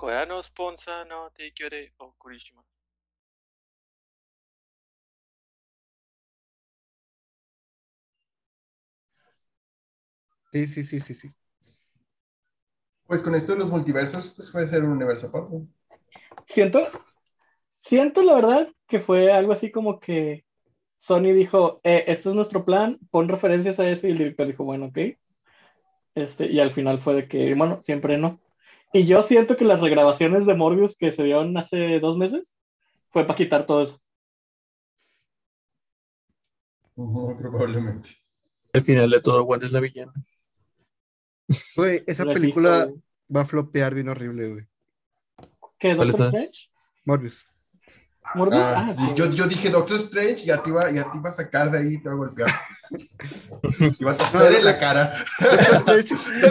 Corano Sponsa no eh, o Kurishima. Sí, sí, sí, sí, sí. Pues con esto de los multiversos, pues puede ser un universo propio. Siento, siento la verdad que fue algo así como que Sony dijo, eh, este es nuestro plan, pon referencias a eso y el director dijo, bueno, ok. Este, y al final fue de que, bueno, siempre no. Y yo siento que las regrabaciones de Morbius que se dieron hace dos meses fue para quitar todo eso. Probablemente. Al final de todo, Wanda es la villana. Güey, esa película va a flopear bien horrible, güey. ¿Qué, ¿Cuál Doctor? Strange? Morbius. ¿Morbius? Ah, Ah, y sí. yo, yo dije Doctor Strange, ya te, iba, ya te iba a sacar de ahí y te iba a golpear. Te iba a toser en la cara.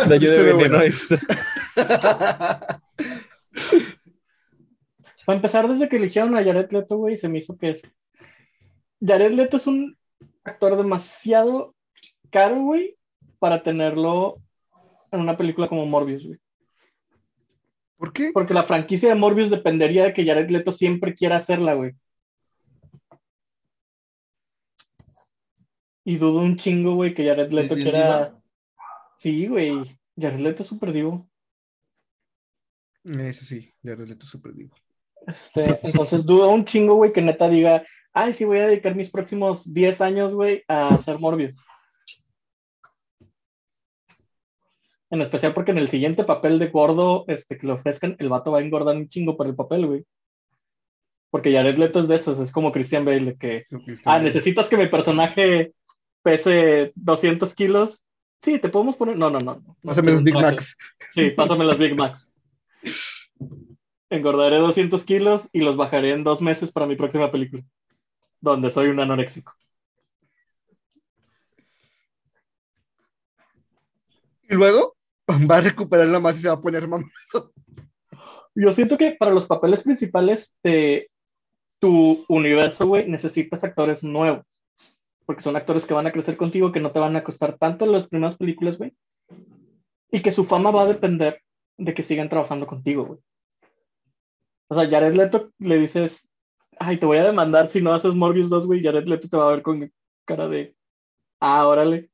Daño de Se ve veneno extra. Para empezar, desde que eligieron a Jared Leto, güey, se me hizo que es... Jared Leto es un actor demasiado caro, güey, para tenerlo en una película como Morbius, güey. ¿Por qué? Porque la franquicia de Morbius dependería de que Jared Leto siempre quiera hacerla, güey. Y dudo un chingo, güey, que Jared Leto quiera... Sí, güey. Jared Leto es súper divo. Eso sí, ya Leto súper digo. Este, entonces dudo un chingo, güey, que neta diga, ay, sí, voy a dedicar mis próximos 10 años, güey, a hacer Morbius. En especial porque en el siguiente papel de gordo este, que le ofrezcan, el vato va a engordar un chingo por el papel, güey. Porque Jared Leto es de esos, es como Christian Bale, que, ah, necesitas que mi personaje pese 200 kilos. Sí, te podemos poner. No, no, no. no. Pásame los Big. Macs. Sí, pásame las Big Macs. Engordaré 200 kilos y los bajaré en dos meses para mi próxima película, donde soy un anoréxico. Y luego va a recuperar la masa y se va a poner mamá. Yo siento que para los papeles principales de tu universo, güey, necesitas actores nuevos. Porque son actores que van a crecer contigo, que no te van a costar tanto las primeras películas, güey. Y que su fama va a depender de que sigan trabajando contigo, güey. O sea, Jared Leto le dices, ay, te voy a demandar si no haces Morbius 2, güey. Jared Leto te va a ver con cara de, ah, órale.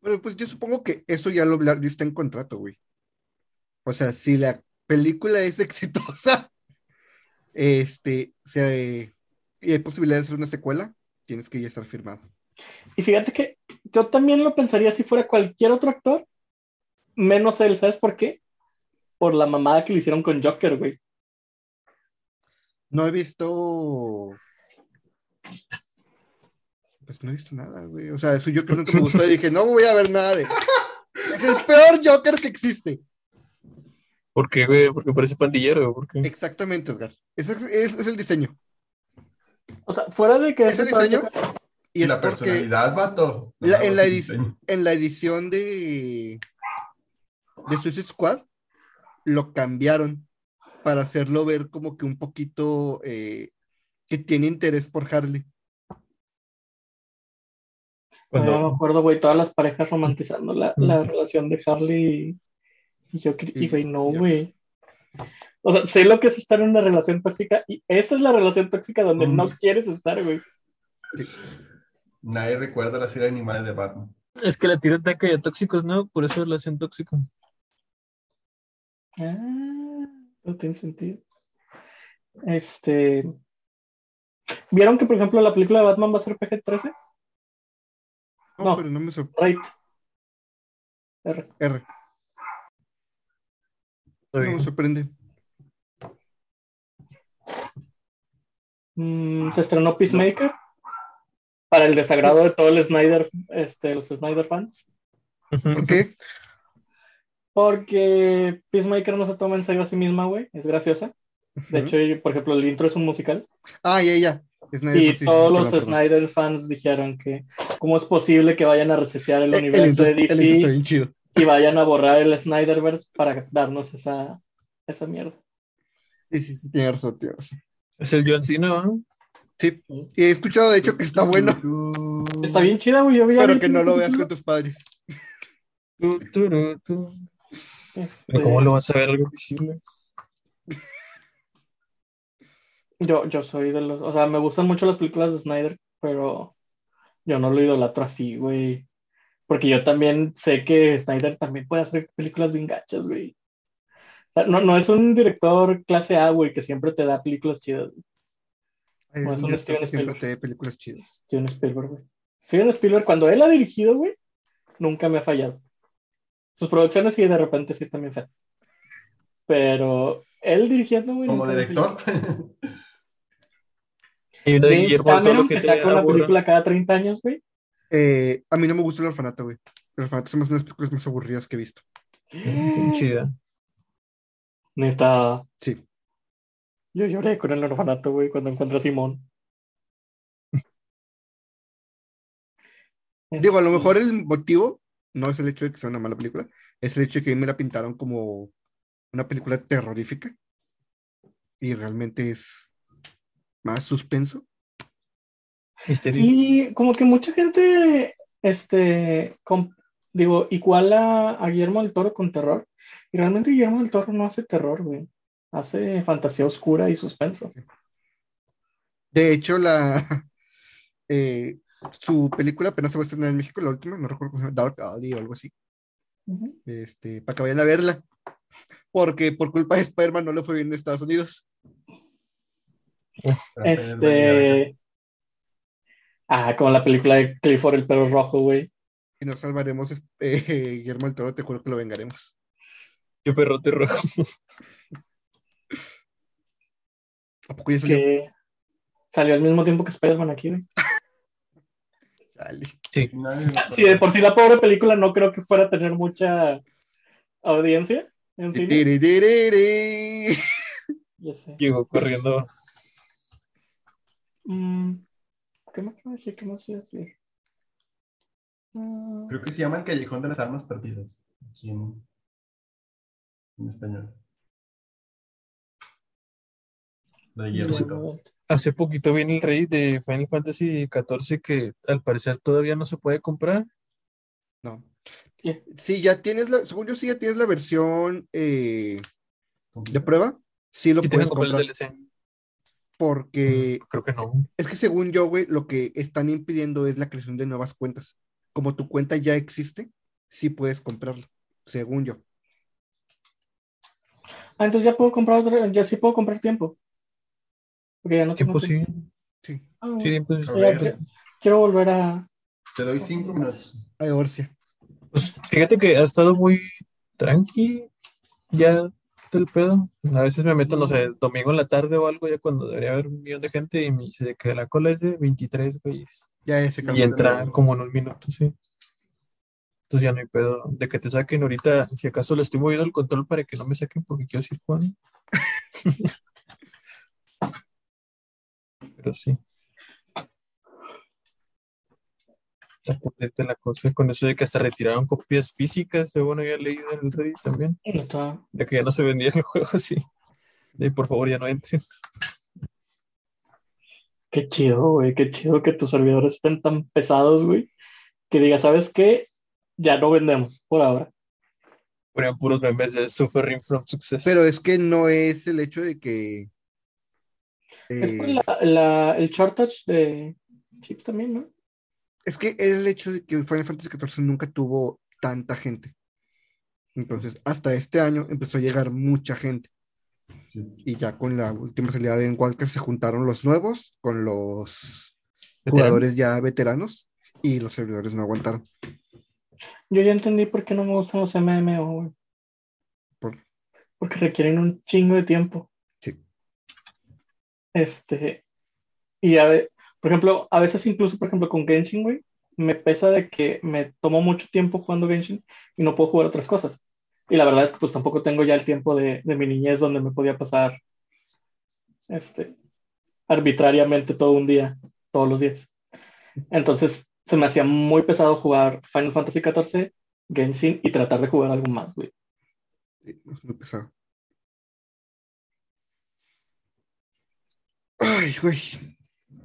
Bueno, pues yo supongo que eso ya lo está en contrato, güey. O sea, si la película es exitosa, este, se, y hay posibilidad de hacer una secuela, tienes que ya estar firmado. Y fíjate que yo también lo pensaría si fuera cualquier otro actor, menos él, ¿sabes por qué? Por la mamada que le hicieron con Joker, güey. No he visto. Pues no he visto nada, güey. O sea, eso yo que nunca me gustó y dije, no voy a ver nada de. Es el peor Joker que existe. ¿Por qué, güey? Porque parece pandillero, ¿por qué? Exactamente, Edgar. Ese es, es- es el diseño. O sea, fuera de que ¿Es el ese diseño? Joker- Y es la porque personalidad, vato. No, la- en, la sí, edición, en la edición de, de Suicide Squad lo cambiaron para hacerlo ver como que un poquito eh, que tiene interés por Harley. Cuando- No me acuerdo, güey, todas las parejas romantizando la, Mm. la relación de Harley y, y Joker. Y, Y- güey, no, güey. O sea, sé lo que es estar en una relación tóxica y esa es la relación tóxica donde Mm. no quieres estar, güey. Nadie recuerda la serie animada de Batman. Es que la tira ataca a tóxicos, ¿no? Por eso es relación tóxica. Ah, no tiene sentido. Este. ¿Vieron que, por ejemplo, la película de Batman va a ser PG-13? No, No. pero no me sorprende. Right. R. R. No me sorprende. Mm, se estrenó Peacemaker para el desagrado de todo el Snyder, este, los Snyder fans. ¿Por qué? Porque Peacemaker no se toma en serio a sí misma, güey. Es graciosa. De hecho, por ejemplo, el intro es un musical. Ah, ya, ya. Snyder, Y sí, sí, todos sí, los perdón, perdón. Snyder fans dijeron que cómo es posible que vayan a resetear el Eh, El, universo intro, de el intro DC está bien chido. y vayan a borrar el Snyderverse para darnos esa, esa mierda. Sí, sí, sí, tiene razón, razón. Es el John Cena, ¿no? Sí, y he escuchado de hecho que está bueno, Está bien chida, güey. Yo pero a que no lo veas con tus padres. Este, ¿Cómo lo vas a ver algo visible? yo, yo soy de los, o sea, me gustan mucho las películas de Snyder, pero yo no lo idolatro así, güey. Porque yo también sé que Snyder también puede hacer películas bien gachas, güey. O sea, no, no es un director clase A, güey, que siempre te da películas chidas. güey. Ay, No, es es un un director que Steven siempre Spielberg. te películas chidas. Steven Spielberg, güey. Steven Spielberg, cuando él ha dirigido, güey, nunca me ha fallado. Sus producciones sí, de repente sí están bien feas. Pero él dirigiendo, güey, Como director. Y una de James Guillermo del Toro Cameron, que que saca una aburra. película cada 30 años, güey. Eh, a mí no me gusta el orfanato, güey. El orfanato es una de las películas más aburridas que he visto. Bien chida. Neta, Sí. Yo lloré con el orfanato, güey, cuando encontré a Simón. Digo, a lo Este, mejor el motivo no es el hecho de que sea una mala película, es el hecho de que a mí me la pintaron como una película terrorífica y realmente es más suspenso. Misterio. Y como que mucha gente, este, digo, iguala a Guillermo del Toro con terror. Y realmente Guillermo del Toro no hace terror, güey. Hace fantasía oscura y suspenso. De hecho, la eh, su película apenas se va a estrenar en México, la última, no recuerdo cómo se llama, Dark Alley o algo así, este, para que vayan a verla, porque por culpa de Spider-Man no le fue bien en Estados Unidos. Este. Ah, como la película de Clifford el perro rojo, güey. Y nos salvaremos, eh, Guillermo del Toro, te juro que lo vengaremos. Yo perrote rojo. ¿A poco ya salió? Que salió al mismo tiempo que Spider-Man aquí, güey. Dale. Sí. Sí, de por sí la pobre película no creo que fuera a tener mucha audiencia en cine. Tiriririri. Ya sé. Llegó corriendo. Mm, ¿Qué más iba a decir? ¿Qué más iba a decir? Mm, Creo que se llama El Callejón de las Armas Perdidas. Aquí en, en español. De. Hace poquito viene el rey de Final Fantasy XIV que al parecer todavía no se puede comprar. No. ¿Qué? Sí, ya tienes la, según yo sí ya tienes la versión eh, de prueba, sí lo Y tienes puedes comprar el DLC. porque Creo que no. es que según yo, güey, lo que están impidiendo es la creación de nuevas cuentas. Como tu cuenta ya existe, sí puedes comprarlo, según yo. Ah, entonces ya puedo comprar otro, ya sí puedo comprar tiempo. Porque ya no tengo Tiempo sí. tiempo. Sí, Ah, Sí, pues, A ver. quiero, quiero volver a. Te doy cinco minutos. hay Orcia. pues, fíjate que ha estado muy tranqui ya del pedo. A veces me meto, no sé, domingo en la tarde o algo, ya cuando debería haber un millón de gente y me dice que la cola es de 23 güeyes. Ya ese Y entra como en un minuto, sí. Entonces ya no hay pedo de que te saquen ahorita. Si acaso le estoy moviendo el control para que no me saquen porque quiero decir Juan. Pero sí. Está potente la cosa con eso de que hasta retiraron copias físicas, según había leído en el Reddit también, de que ya no se vendía el juego así. De por favor ya no entren. Qué chido, güey. Qué chido que tus servidores estén tan pesados, güey. Que diga, ¿sabes qué? Ya no vendemos por ahora. Ponían puros memes de suffering from success. Pero es que no es el hecho de que. Es por eh, la, la- el shortage de chips también, ¿no? Es que era el hecho de que Final Fantasy XIV nunca tuvo tanta gente. Entonces, hasta este año empezó a llegar mucha gente. Sí. Y ya con la última salida de Walker se juntaron los nuevos con los jugadores ya veteranos y los servidores no aguantaron. Yo ya entendí por qué no me gustan los MMO, güey. Por- Porque requieren un chingo de tiempo. Este. Y a ve- por ejemplo, a veces incluso, por ejemplo, con Genshin, güey, me pesa de que me tomo mucho tiempo jugando Genshin y no puedo jugar otras cosas. Y la verdad es que pues tampoco tengo ya el tiempo de, de mi niñez donde me podía pasar este arbitrariamente todo un día, todos los días. Entonces se me hacía muy pesado jugar Final Fantasy XIV, Genshin y tratar de jugar algo más, güey. Sí, Es muy pesado. Ay, güey.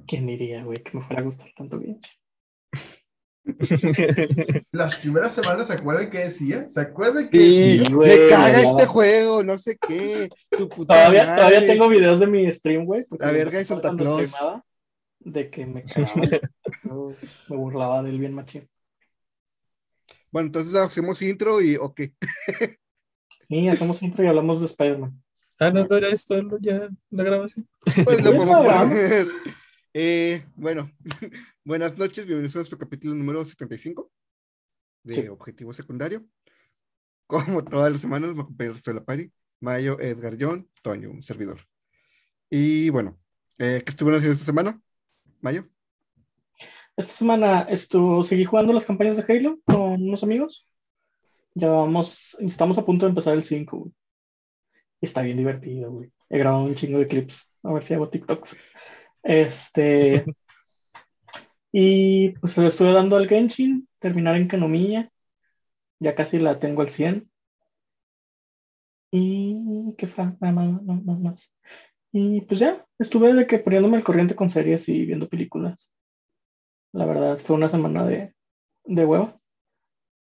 ¿Quién diría, güey, que me fuera a gustar tanto Genshin? Las primeras semanas, ¿se acuerdan qué decía? ¿Se acuerdan qué Sí, decía? Sí, güey, me caga este juego, no sé qué. Su puta Todavía, madre. todavía tengo videos de mi stream, güey. La verga de Santa Claus. De que me cagaba. Yo me burlaba del bien machín. Bueno, entonces hacemos intro y ok. Y hacemos intro y hablamos de Spider-Man. Ah, no, no era esto, ya la grabación. Pues lo podemos poner. Eh, bueno, buenas noches, bienvenidos a nuestro capítulo número 75 de Sí. Objetivo Secundario. Como todas las semanas, me acompaña el resto de la pari, Mayo, Edgar, John, Toño, un servidor. Y bueno, eh, ¿qué estuvieron haciendo esta semana? Mayo, Esta semana estuvo, seguí jugando las campañas de Halo con unos amigos. Ya vamos, estamos a punto de empezar el 5, güey. Y Está bien divertido, güey. He grabado un chingo de clips. A ver si hago TikToks. Este. y pues le estuve dando al Genshin, terminar en Kanomiya. Ya casi la tengo al 100. Y qué fa, nada más, nada más. Y pues ya, estuve de que poniéndome al corriente con series y viendo películas. La verdad, fue una semana de, de hueva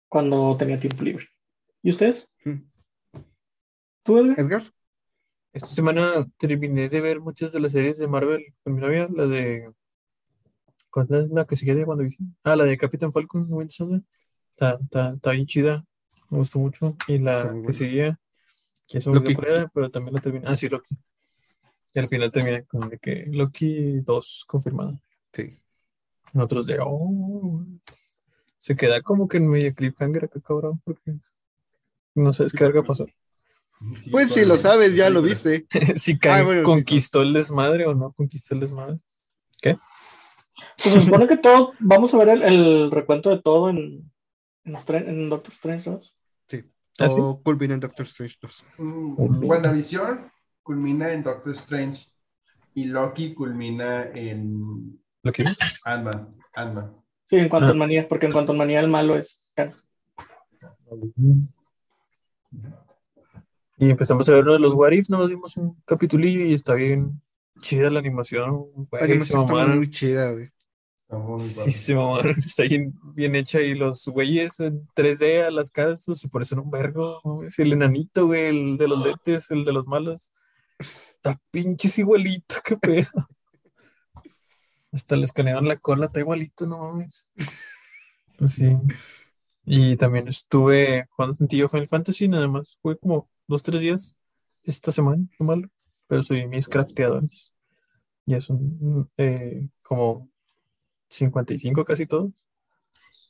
cuando tenía tiempo libre. ¿Y ustedes? Hmm. ¿Tú, Edgar? Edgar, Esta semana terminé de ver muchas de las series de Marvel con mi novia, la de... ¿Cuál es la que sigue de WandaVision? Ah, la de Capitán Falcon, Winter Soldier. Está, está, está bien chida, me gustó mucho. Y la que seguía, que se olvidó Loki. era, pero también la terminé. Ah, sí, Loki. Y al final terminé con de que Loki 2 confirmado. sí. Nosotros de, oh, se queda como que en medio cliffhanger acá, cabrón, porque no sabes qué verga pasó. Sí, Pues si lo sabes, ya lo viste. si Kang Ah, bueno, sí, conquistó el desmadre o no conquistó el desmadre. Pues se supone que todo, vamos a ver el, el recuento de todo en, en, los tre- en Doctor Strange 2. ¿Ah, sí? Todo culmina en Doctor Strange 2. Mm, WandaVision culmina en Doctor Strange y Loki culmina en ¿Lo que Ant-Man. Ant-Man. Sí, en cuanto Ah. a manía, porque en cuanto a manía el malo es Kang. Y empezamos a ver uno de los What If, nos dimos un capitulillo y está bien chida la animación. La está muy chida, güey. Está muy Sí, se mamaron. Está bien, bien hecha y los güeyes en 3D a las caras se parecen un vergo. Es el enanito, güey, el de los lentes, el de los malos. Está pinches igualito, qué pedo. Hasta le escanearon la cola, está igualito, no mames. Pues sí. Y también estuve jugando tantillo Final Fantasy, nada más. Fue como dos, tres días esta semana, lo malo. Pero soy mis crafteadores. Ya son eh, como 55 casi todos.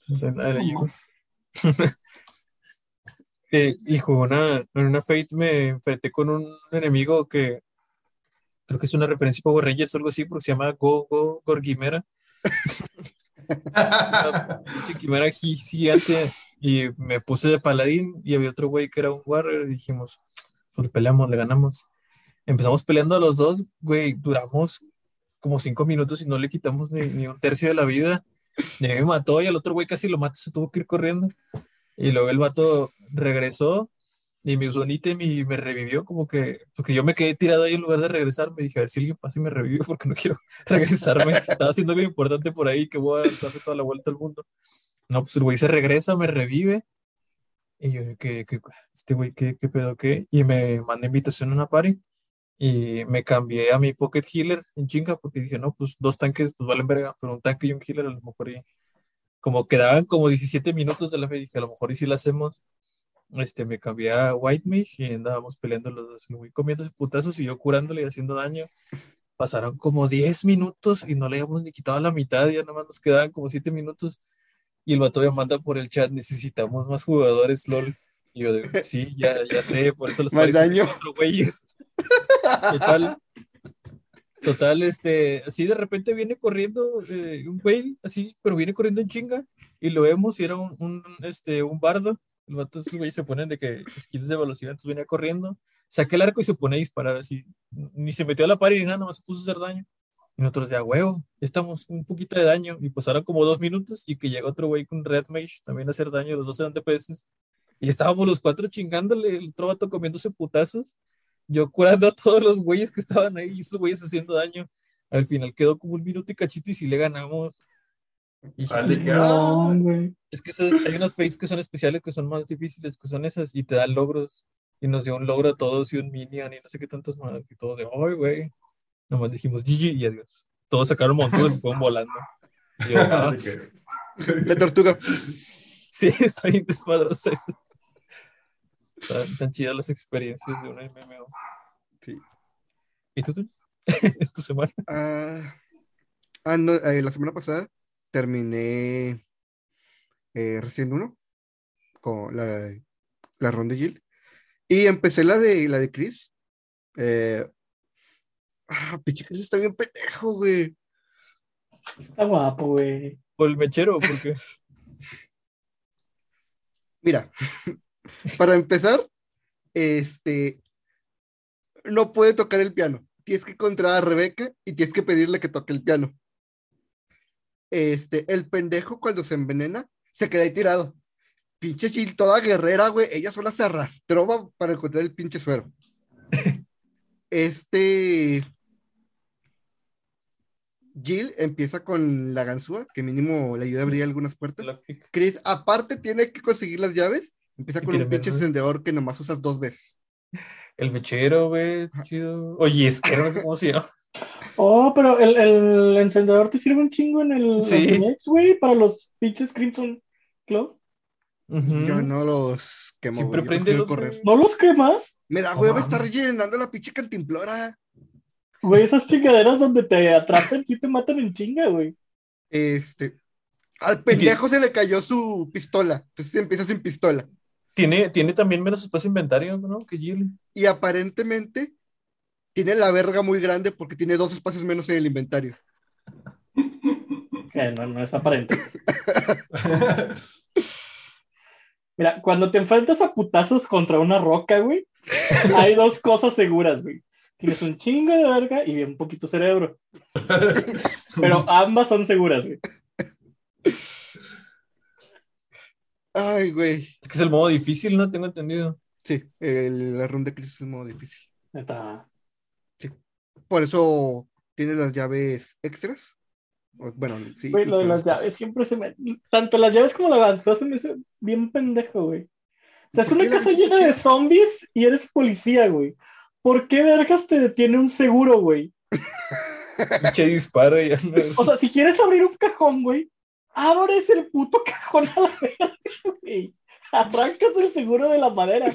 Entonces, ahí la. Eh, y jugué una, en una Fate me enfrenté con un enemigo que creo que es una referencia a Power Rangers o algo así, porque se llama Go Go Gorgimera. Una gigante. Y me puse de paladín y había otro güey que era un warrior y dijimos, pues peleamos, le ganamos. Empezamos peleando a los dos, güey, duramos como cinco minutos y no le quitamos ni, ni un tercio de la vida. Y me mató y al otro güey casi lo mata, se tuvo que ir corriendo. Y luego el vato regresó y me usó un ítem y me revivió como que, porque yo me quedé tirado ahí en lugar de regresar, me dije, a ver si alguien pasa y me revive porque no quiero regresarme. Estaba haciendo algo importante por ahí que voy a darle toda la vuelta al mundo. No, pues el güey se regresa, me revive. Y yo, ¿qué, qué, este güey, qué, qué pedo, qué? Y me manda invitación a una party. Y me cambié a mi Pocket Healer en chinga porque dije, no, pues dos tanques, pues valen verga, pero un tanque y un healer a lo mejor y como quedaban como 17 minutos de la fe, dije, a lo mejor y si la hacemos, este, me cambié a White Mage y andábamos peleando los dos, el güey comiéndose putazos y yo curándole y haciendo daño. Pasaron como 10 minutos y no le habíamos ni quitado la mitad, ya nada más nos quedaban como 7 minutos. Y el vato me manda por el chat, necesitamos más jugadores, LOL. Y yo, de, sí, ya, ya sé, por eso los Más daño. cuatro güeyes. Total, total, este, así de repente viene corriendo eh, un güey, así, pero viene corriendo en chinga, y lo vemos y era un, un, este, un bardo. El vato, esos güeyes se ponen de que skills de velocidad, entonces venía corriendo, saqué el arco y se pone a disparar así, ni se metió a la par ni nada, nomás se puso a hacer daño. Y nosotros ya, huevo, ya estamos un poquito de daño, y pasaron como dos minutos, y que llega otro güey con Red Mage también a hacer daño, los dos eran DPS, y estábamos los cuatro chingándole, el otro vato comiéndose putazos, yo curando a todos los güeyes que estaban ahí y esos güeyes haciendo daño. Al final quedó como un minuto y cachito y si le ganamos. Y Vale, que- No, güey. es que esas- hay unas fakes que son especiales que son más difíciles, que son esas, y te dan logros. Y nos dio un logro a todos y un minion y no sé qué tantas más. Y todos de, ay, güey. Nomás dijimos GG y adiós. Todos sacaron monturas y fueron volando. Y yo, ah, La tortuga. sí, está bien desmadroso eso. Están tan chidas las experiencias de un MMO. Sí. ¿Y tú, tú? ¿Es tu semana? Ah, ah, no, eh, la semana pasada terminé eh, Resident 1 con la, la ronda de Jill. Y empecé la de la de Chris. Eh, ah, pinche Chris está bien pendejo, güey. Está guapo, güey. ¿Por el mechero? Porque Mira, para empezar, este no puede tocar el piano. Tienes que encontrar a Rebeca y tienes que pedirle que toque el piano. Este, el pendejo cuando se envenena se queda ahí tirado. Pinche Jill, toda guerrera, güey. Ella sola se arrastró pa- para encontrar el pinche suero. Este. Jill empieza con la ganzúa, que mínimo le ayuda a abrir algunas puertas. Chris, aparte tiene que conseguir las llaves. Empieza con un pinche menos. encendedor que nomás usas dos veces. El mechero, güey, chido. Oye, es que no sé cómo se llama. Oh, pero el, el encendedor te sirve un chingo en el Sí. güey, para los pinches Crimson Club. Yo no los quemo, Siempre prende los correr. ¿No los quemas? Me da hueva mames. estar rellenando la pinche cantimplora. Güey, esas chingaderas donde te atrapan sí te matan en chinga, güey. Este. Al pendejo se le cayó su pistola. Entonces empieza sin pistola. Tiene, tiene también menos espacio inventario, ¿no? Que Jill. Y aparentemente tiene la verga muy grande porque tiene dos espacios menos en el inventario. Que no, no es aparente. Mira, cuando te enfrentas a putazos contra una roca, güey, hay dos cosas seguras, güey. Tienes un chingo de verga y un poquito cerebro. Pero ambas son seguras, güey. Ay, güey. Es que es el modo difícil, ¿no? Tengo entendido. Sí, el- la ronda de crisis es el modo difícil. Neta. Por eso tienes las llaves extras. Bueno, sí. Güey, lo de las llaves siempre se me. Tanto las llaves como la avanzó se me hace bien pendejo, güey. O sea, es ¿Por una casa llena de zombies y eres policía, güey. ¿Por qué vergas te detiene un seguro, güey? Pinche disparo y ya no- O sea, si quieres abrir un cajón, güey, abres el puto cajón a la verga, güey. Arrancas el seguro de la madera.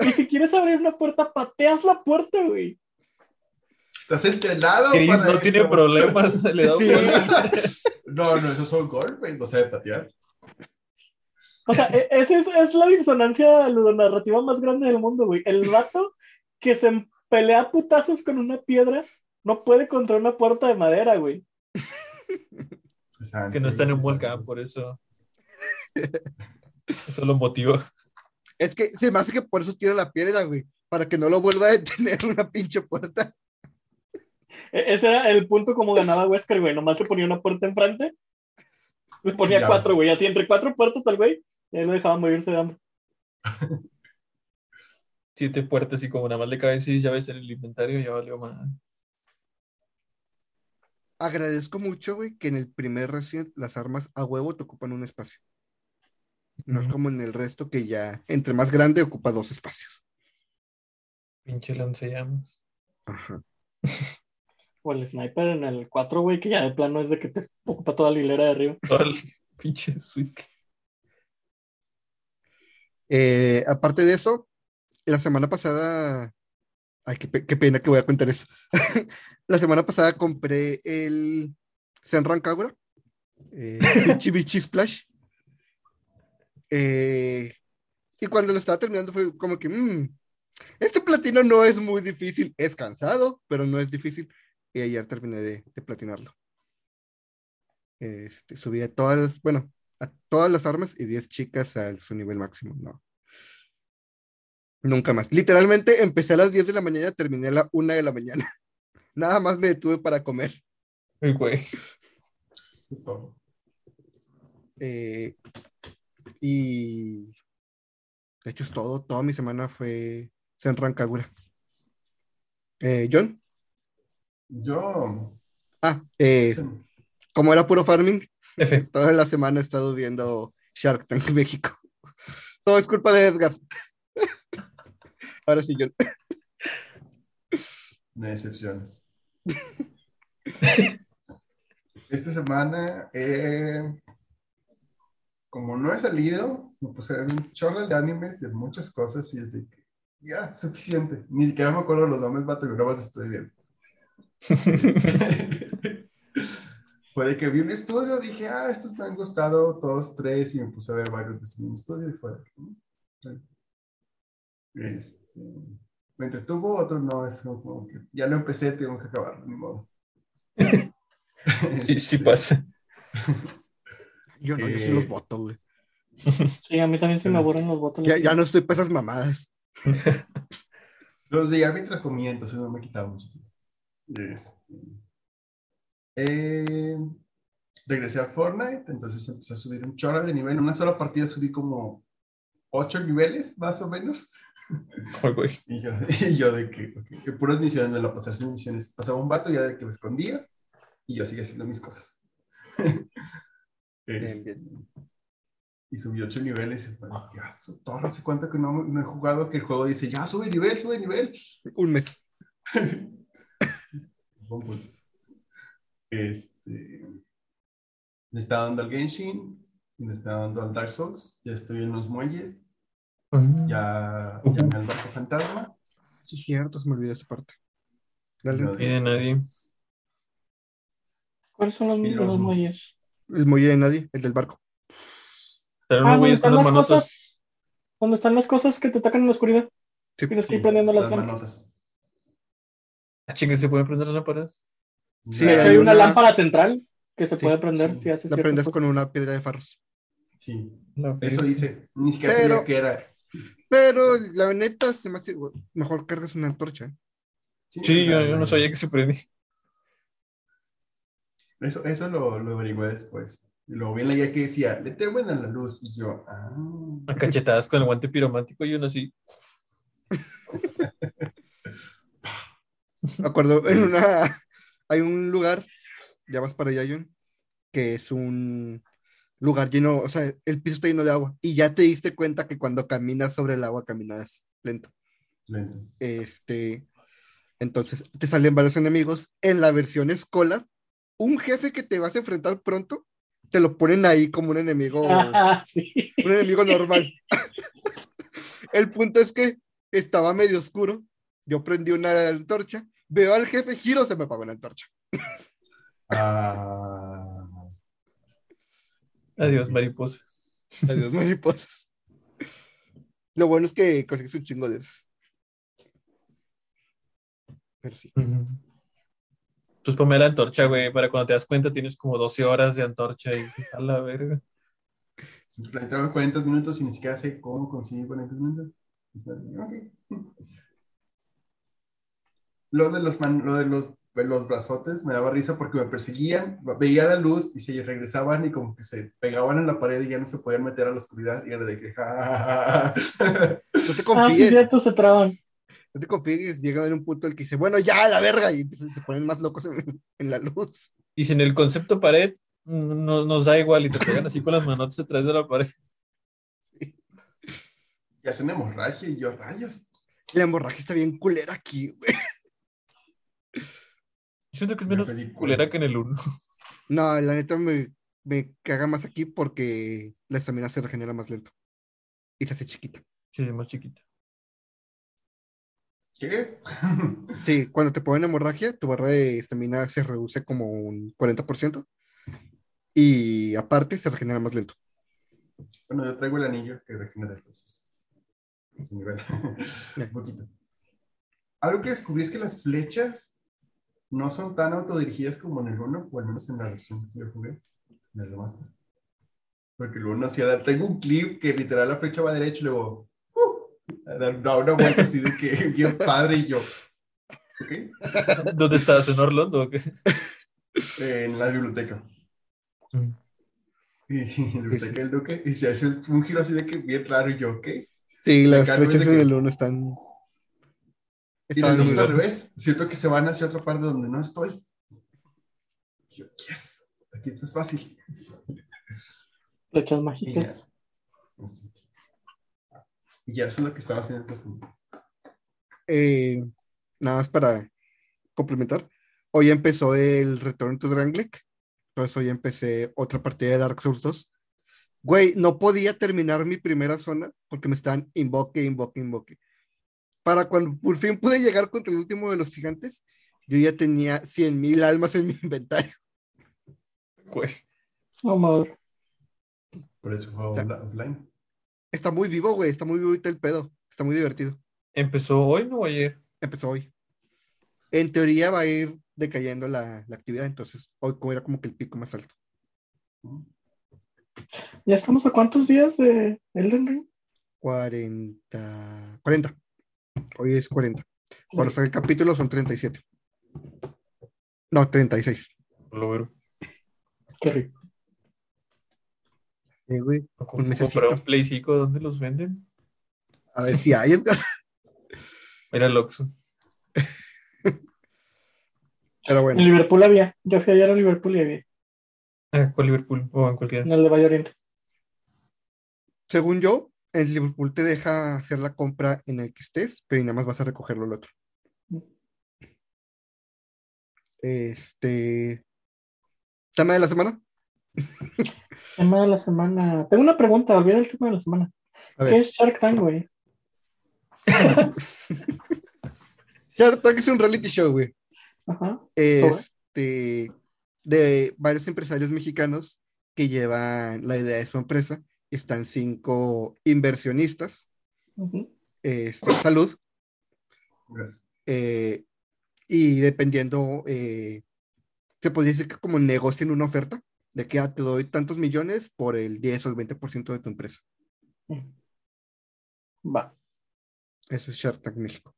Y si quieres abrir una puerta, pateas la puerta, güey. Estás entrenado Chris para no tiene problemas, le da Sí. vuelta. No, no, esos son golpes, no sabe patear. O sea, e- esa es, es la disonancia ludonarrativa más grande del mundo, güey. El vato que se pelea a putazos con una piedra no puede contra una puerta de madera, güey. Que no está en un volcán, por eso. Eso lo motiva. Es que se me hace que por eso tira la piedra, güey. Para que no lo vuelva a detener una pinche puerta. E- ese era el punto como ganaba Wesker, güey. Nomás le ponía una puerta enfrente. Le ponía Ya. cuatro, güey. Así entre cuatro puertas al güey. Y ahí lo dejaba morirse de hambre. Siete puertas y como nada más le caben seis llaves en el inventario, ya valió más. Agradezco mucho, güey, que en el primer Resident las armas a huevo te ocupan un espacio. No es como en el resto que ya, entre más grande, ocupa dos espacios. Pinche lanzallamas. Ajá. O el sniper en el 4, güey, que ya de plano es de que te ocupa toda la hilera de arriba. Todo el pinche suite. Eh, aparte de eso, la semana pasada. Ay, qué, pe- qué pena que voy a contar eso. la semana pasada compré el Senran Kagura, eh, Bichi Bichi Splash. Eh, y cuando lo estaba terminando fue como que, "Mm, este platino no es muy difícil, es cansado, pero no es difícil. Y ayer terminé de, de platinarlo. Este, subí a todas, bueno, a todas las armas y 10 chicas a su nivel máximo, no. Nunca más. Literalmente empecé a las 10 de la mañana, terminé a la 1 de la mañana. Nada más me detuve para comer. Güey. Eh, y de hecho es todo. Toda mi semana fue Senran Kagura. Eh, John. Yo. Ah, eh, como era puro farming, F. Toda la semana he estado viendo Shark Tank México. Todo es culpa de Edgar. Ahora sí, yo. No hay excepciones. Esta semana, eh, como no he salido, me puse a ver un chorro de animes de muchas cosas y es de que ya, suficiente. Ni siquiera me acuerdo los nombres, vato, que no más estoy viendo. fue de que vi un estudio, dije, ah, estos me han gustado todos tres y me puse a ver varios de ese mismo estudio y fue de que, mm, este, me entretuvo, otro no, es como, que ya lo empecé, tengo que acabarlo, ni modo. Sí, sí pasa. Yo no, yo sí Eh. los voto, güey. Sí, a mí también se me aburren los votos. Ya, ya no estoy para esas mamadas. Los veía mientras comía, entonces no me quitaba mucho tiempo. Este, eh, regresé a Fortnite, entonces empecé a subir un chorro de nivel. En una sola partida subí como ocho niveles, más o menos. Güey. Y yo, y yo de que, ok, que puras misiones, me la pasé haciendo misiones. Pasaba un vato ya de que me escondía y yo seguía haciendo mis cosas. Este, bien. Y subí ocho niveles y fue que, ah, su hace cuánto que no, no he jugado que el juego dice, ya sube nivel, sube nivel. Un mes. Este, le está dando al Genshin, le está dando al Dark Souls, ya estoy en los muelles, Ya llamé al barco fantasma. Sí, cierto, se me olvidó esa parte. Dale. No, de nadie. ¿Cuáles son los, los los- muelles? El muelle de nadie, el del barco. Pero Ah, no ¿dónde güeyes están con las manotas. cosas? ¿Dónde están las cosas que te atacan en la oscuridad? Sí. Tienes que ir Sí, prendiendo las las lámparas. manotas. Ah, chingue, ¿se pueden prender las lámparas? Sí, hay hay una una- lámpara central que se Sí, puede prender sí. si haces La prendes con una piedra de farros. Sí, eso fe. hice. Ni siquiera Pero- que era. Pero la neta se me hace. Mejor cargas una antorcha. Sí, yo, no sabía que se prendía. Eso, eso lo, lo averigué después. Y luego vi en la guía que decía, le temen a la luz. Y yo, ah. A cachetadas con el guante piromático y uno así. Me acuerdo, en una. Hay un lugar, ya vas para allá, John, que es un lugar lleno, o sea, el piso está lleno de agua. Y ya te diste cuenta que cuando caminas sobre el agua, caminas lento. Lento. Este. Entonces, te salen varios enemigos. En la versión escolar, un jefe que te vas a enfrentar pronto, te lo ponen ahí como un enemigo. Ah, sí. un enemigo normal. El punto es que estaba medio oscuro. Yo prendí una antorcha, veo al jefe, giro, se me apagó la antorcha. Ah. Adiós, mariposa. Adiós, mariposas. Lo bueno es que consigues un chingo de esas. Pero sí. Pues ponme la antorcha, güey, para cuando te das cuenta tienes como 12 horas de antorcha y a la verga. Planteaba 40 minutos y ni siquiera sé cómo conseguir 40 minutos. Ok. Lo de los, man- lo de los, los brazotes me daba risa porque me perseguían, veía la luz y se regresaban y como que se pegaban en la pared y ya no se podían meter a la oscuridad y era de que... ja, ja, ja, ja. No te Ah, sí, confíes, se traban. no te confíes. Llega a ver un punto el que dice, bueno, ya, a la verga, y empiezan- se ponen más locos en, en la luz. Y si en el concepto pared no, nos da igual y te pegan así con las manotas detrás de la pared. Y hacen hemorragia y yo, rayos. La hemorragia está bien culera aquí, güey. Yo siento que es menos culera que en el 1. No, la neta me, me caga más aquí porque la estamina se regenera más lento. Y se hace chiquita. Sí, es más chiquita. ¿Qué? Sí, cuando te ponen hemorragia, tu barra de estamina se reduce como un 40%. Y aparte se regenera más lento. bueno, yo traigo el anillo que regenera entonces. Nivel. Un poquito. Algo que descubrí es que las flechas no son tan autodirigidas como en el 1, o al menos en la versión que yo jugué, en el remaster. Porque el 1 hacía dar, tengo un clip que literal la flecha va derecho y luego uh, da una vuelta así de que bien padre y yo. ¿Ok? ¿Dónde estás? ¿En Orlando o qué? En la biblioteca. Mm. Y la biblioteca del Duque, y se hace un giro así de que bien raro y yo, ¿ok? Sí, las flechas de en que- el 1 están. Y las muy dos al revés. Siento que se van hacia otra parte donde no estoy. Y yo, yes. Aquí es fácil. Flechas Y ya. mágicas. Y ya eso es lo que estaba haciendo esta semana. Eh, nada más para complementar. Hoy empezó el Return to Drangleic. Entonces hoy empecé otra partida de Dark Souls 2. Güey, no podía terminar mi primera zona porque me estaban invoque, invoque, invoque. Para cuando por fin pude llegar contra el último de los gigantes, yo ya tenía 100 mil almas en mi inventario. Güey. Oh, madre. Por eso fue offla- offline. Está muy vivo, güey. Está muy vivo ahorita el pedo. Está muy divertido. ¿Empezó hoy no ayer? Empezó hoy. En teoría va a ir decayendo la, la actividad, entonces hoy como era como que el pico más alto. ¿Ya estamos a cuántos días de Elden Ring? 40. 40. Hoy es 40. Cuando salga el capítulo son 37. No, 36. Lo veo. Qué rico. Sí, güey. ¿Cómo mesecito. comprar un Play 5? ¿Dónde los venden? A ver si hay. Mira el Oxxo. Pero En bueno, Liverpool había. Yo fui ayer a Liverpool y había. Ah, ¿cuál Liverpool? O en cualquiera. En el de Valle Oriente. según yo, en Liverpool te deja hacer la compra en el que estés, pero nada más vas a recogerlo el otro. Este. ¿Tema de la semana? Tema de la semana. Tengo una pregunta, olvidé el tema de la semana. ¿Qué es Shark Tank, güey? Shark Tank es un reality show, güey. Ajá. este, de varios empresarios mexicanos que llevan la idea de su empresa. Están cinco inversionistas, este, salud, eh, y dependiendo, eh, se podría decir que como negocian una oferta de que ah, te doy tantos millones por el 10 o el 20% de tu empresa. Va. Eso es Shark Tank México.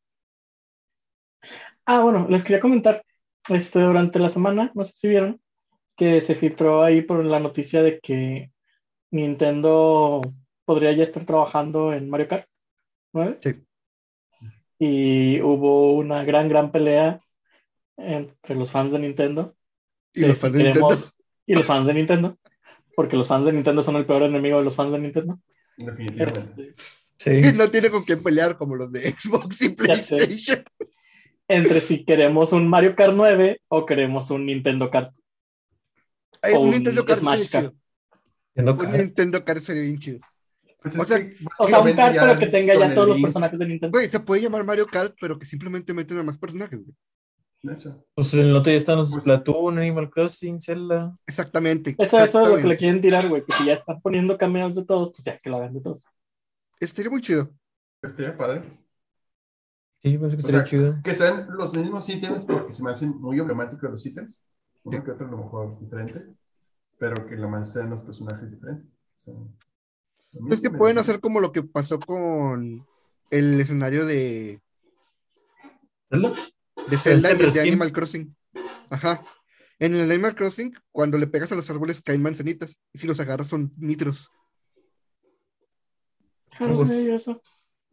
Ah, bueno, les quería comentar, este, durante la semana, no sé si vieron, que se filtró ahí por la noticia de que Nintendo podría ya estar trabajando en Mario Kart 9. Sí. Y hubo una gran, gran pelea entre los fans de Nintendo Y los si fans de queremos- Nintendo. y los fans de Nintendo, porque los fans de Nintendo son el peor enemigo de los fans de Nintendo. Definitivamente. Este, Sí. no tiene con quién pelear como los de Xbox y. PlayStation. entre si queremos un Mario Kart 9 o queremos un Nintendo Kart. Ay, O un un Nintendo Kart Smash Kart. Un. Nintendo Kart sería bien chido. Pues O sea, que O sea, un Kart pero que tenga ya todos los personajes de Nintendo. Güey, se puede llamar Mario Kart, pero que simplemente meten a más personajes, güey. de hecho. Pues en el otro ya están los Pues- Splatoon, Animal Crossing, Zelda. Exactamente. Eso, eso es lo que le quieren tirar, güey. Que si ya están poniendo cameos de todos, pues ya que lo hagan de todos. Estaría muy chido. Estaría padre. Sí, pensé que O estaría sea, chido. Que sean los mismos ítems porque se me hacen muy emblemáticos los ítems. Uno que otro a lo mejor diferente. Pero que lo más sean los personajes diferentes. O sea, Es que me- pueden hacer como lo que pasó con el escenario de, ¿Zelda? de Zelda y el de. Animal Crossing. Ajá. En el Animal Crossing, cuando le pegas a los árboles caen manzanitas. Y si los agarras son nitros. Ah.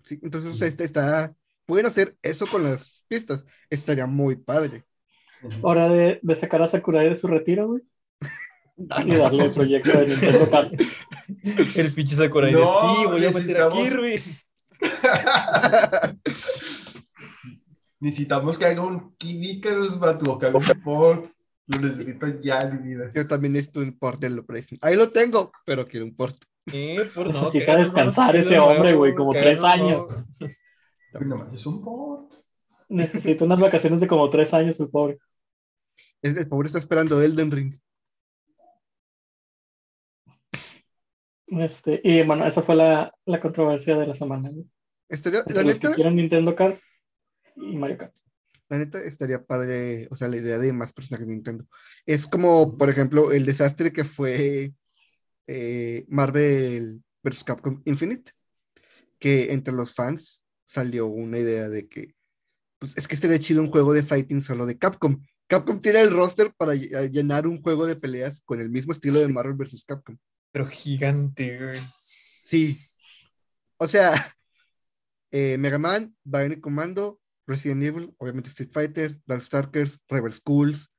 Sí, entonces, o sea, está, está- Pueden hacer eso con las pistas. Estaría muy padre. Hora de, de sacar a Sakurai de su retiro, güey. Y darle el proyecto de Nintendo Kart. El pinche Sakurai de No, sí, voy a meter a Kirby. Necesitamos que haga un Kid Icarus, vato, o que haga un port. Lo necesito ya en mi vida. Yo también necesito un port del Operación. Ahí lo tengo, pero quiero un port. Eh, por no, Necesita descansar ese de hombre, güey, como tres años. nomás es un port. Necesita unas vacaciones de como tres años, el pobre. Es- el pobre está esperando Elden Ring. Este, y bueno, esa fue la, la controversia de la semana. güey. Estaría, Entre la los que neta, quieran Nintendo Kart y Mario Kart. La neta estaría padre, o sea, la idea de más personajes de Nintendo. Es como, por ejemplo, el desastre que fue eh, Marvel vs. Capcom Infinite, que entre los fans salió una idea de que, pues es que estaría chido un juego de fighting solo de Capcom. Capcom tiene el roster para ll- llenar un juego de peleas con el mismo estilo de Marvel vs. Capcom. Pero gigante, güey. Sí. O sea, eh, Mega Man, Bionic Commando, Resident Evil, obviamente Street Fighter, Darkstalkers, Rebel Schools,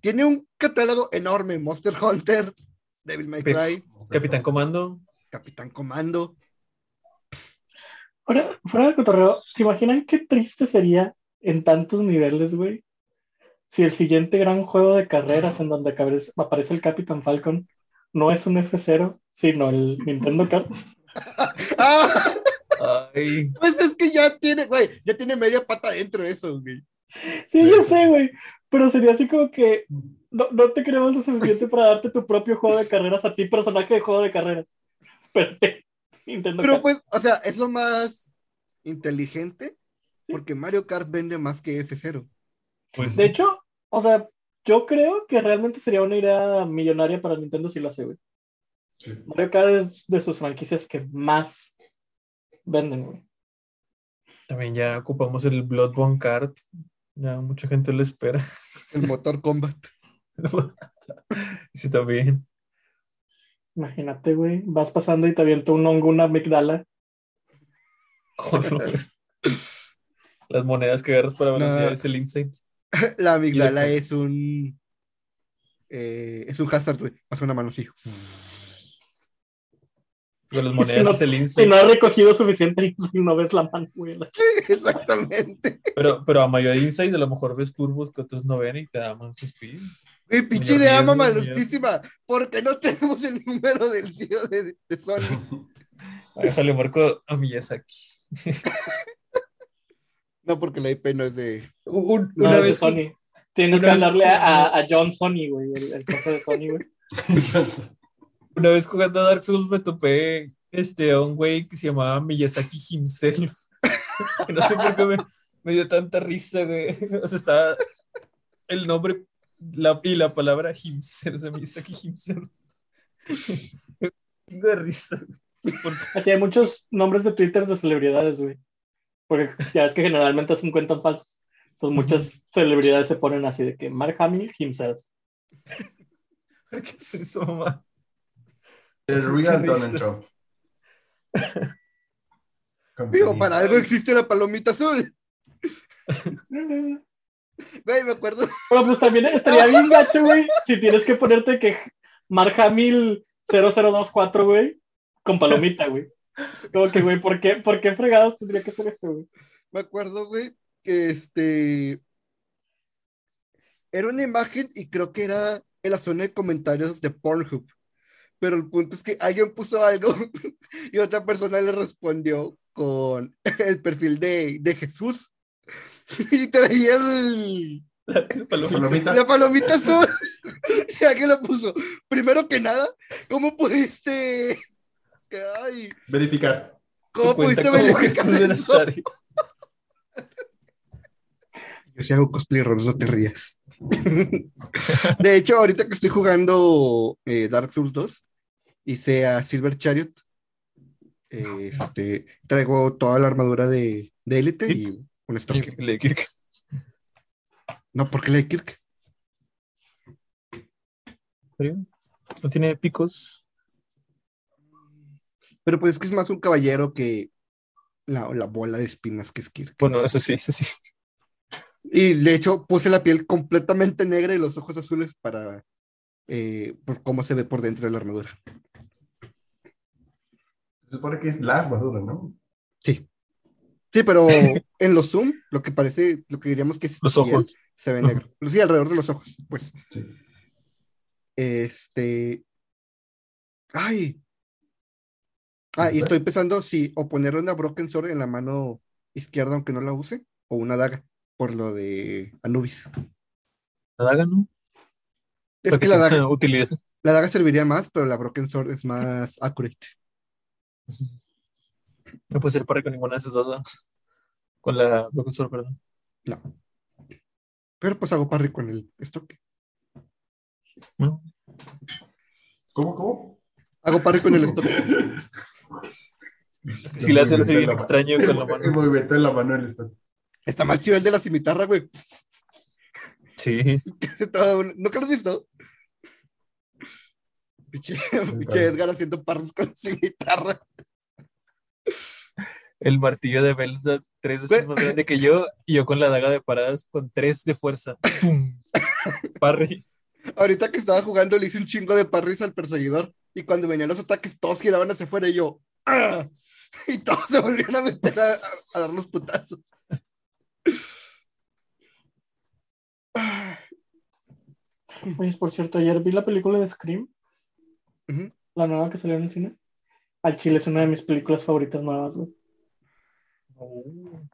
tiene un catálogo enorme: Monster Hunter, Devil May Cry, Capitán Comando. Capitán Comando. Fuera, fuera de cotorreo, ¿se imaginan qué triste sería en tantos niveles, güey? Si el siguiente gran juego de carreras en donde aparece el Capitán Falcon no es un F0, sino el Nintendo Kart. Ay, Pues es que ya tiene, güey, ya tiene media pata dentro de eso, güey. Sí, yo sé, güey. Pero sería así como que no, no te queremos lo suficiente para darte tu propio juego de carreras a ti, personaje de juego de carreras. Pero te- Nintendo Pero Kart. pues, o sea, es lo más inteligente porque Mario Kart vende más que F0. pues De hecho, o sea, yo creo que realmente sería una idea millonaria para Nintendo si lo hace, güey. Sí. Mario Kart es de sus franquicias que más venden, güey. también ya ocupamos el Bloodborne Kart. Ya mucha gente lo espera. El motor combat. Sí, también. Imagínate, güey, vas pasando y te avienta un hongo, una amigdala. Las monedas que agarras para velocidad No. es el insight. La amigdala es un. eh, es un hazard, güey. Pasa una mano así. Pero las monedas no- es el Si insight. no has recogido suficiente y no ves la mano, güey. Exactamente. Pero, pero a mayor insight, a lo mejor ves turbos que otros no ven y te da más speed. Güey, pinche idea mamalosísima. Porque no tenemos el número del CEO de, de Sony. Déjale marco a Miyazaki. No, porque la IP no es de. Un- No, una es de vez, Sony. Tienes una que vez- hablarle a, a- a John Sony, güey, el, el jefe de Sony, güey. una vez jugando a Dark Souls me topé este, a un güey que se llamaba Miyazaki himself. no sé por qué me, me dio tanta risa, güey. O sea, estaba el nombre la, y la palabra himself, o sea, Miyazaki himself. Tengo de risa. Así hay muchos nombres de Twitter de celebridades, güey. Porque ya ves que generalmente hacen cuentas falsas. Pues muchas celebridades se ponen así de que Mark Hamill himself. ¿Por qué es eso, mamá? El Real Donald Trump. Digo, para algo existe la palomita azul. Güey, me acuerdo. pues también estaría bien gacho, güey, si tienes que ponerte que Mark Hamill 0024, güey, con palomita, güey. Como que, güey, ¿por qué, ¿por qué fregados tendría que ser esto, güey? Me acuerdo, güey, que este. Era una imagen y creo que era en la zona de comentarios de Pornhub. Pero el punto es que alguien puso algo y otra persona le respondió con el perfil de, de Jesús. Y traía el, La palomita. Palomita. la palomita azul. Y alguien le puso, primero que nada, ¿cómo pudiste... Ay, Verificar. ¿cómo pudiste verificar. Yo sí hago cosplay, Ron, no te rías. De hecho, ahorita que estoy jugando eh, Dark Souls 2, hice a Silver Chariot. eh, Este, traigo toda la armadura de, de élite y un stock. No, porque la de Kirk. ¿Serio? ¿No tiene picos? Pero pues es que es más un caballero que la, la bola de espinas que es Kirk. Bueno, eso sí, eso sí. Y de hecho puse la piel completamente negra y los ojos azules para eh, por cómo se ve por dentro de la armadura. Se supone que es la armadura, ¿no? Sí. Sí, pero en los zoom, lo que parece, lo que diríamos que es Los ojos. se ve negro. Sí, alrededor de los ojos, pues. Sí. Este. Ay. Ah, y estoy pensando si o ponerle una Broken Sword en la mano izquierda, aunque no la use, o una daga, por lo de Anubis. La daga, ¿no? Es que la daga, utilidad. la daga serviría más, pero la Broken Sword es más accurate. No puede ser para con ninguna de esas dos. ¿no? Con la Broken Sword, perdón. No. Pero pues hago parry con el stock. ¿No? ¿Cómo, cómo? Hago parry con el stock. Si le hacen así El bien extraño con la mano. El movimiento de la mano del. Está más chido el de la cimitarra, güey. Sí. ¿Nunca lo has visto? Pinche, pinche Edgar haciendo parros con la cimitarra. El martillo de Belzad, tres veces más grande que yo, y yo con la daga de paradas con tres de fuerza. ¡Pum! Parry. Ahorita que estaba jugando le hice un chingo de parris al perseguidor y cuando venían los ataques todos giraban hacia afuera y yo ¡ah! y todos se volvieron a meter a, a dar los putazos. Oye, por cierto, ayer vi la película de Scream, la nueva que salió en el cine. Al chile es una de mis películas favoritas nuevas, güey.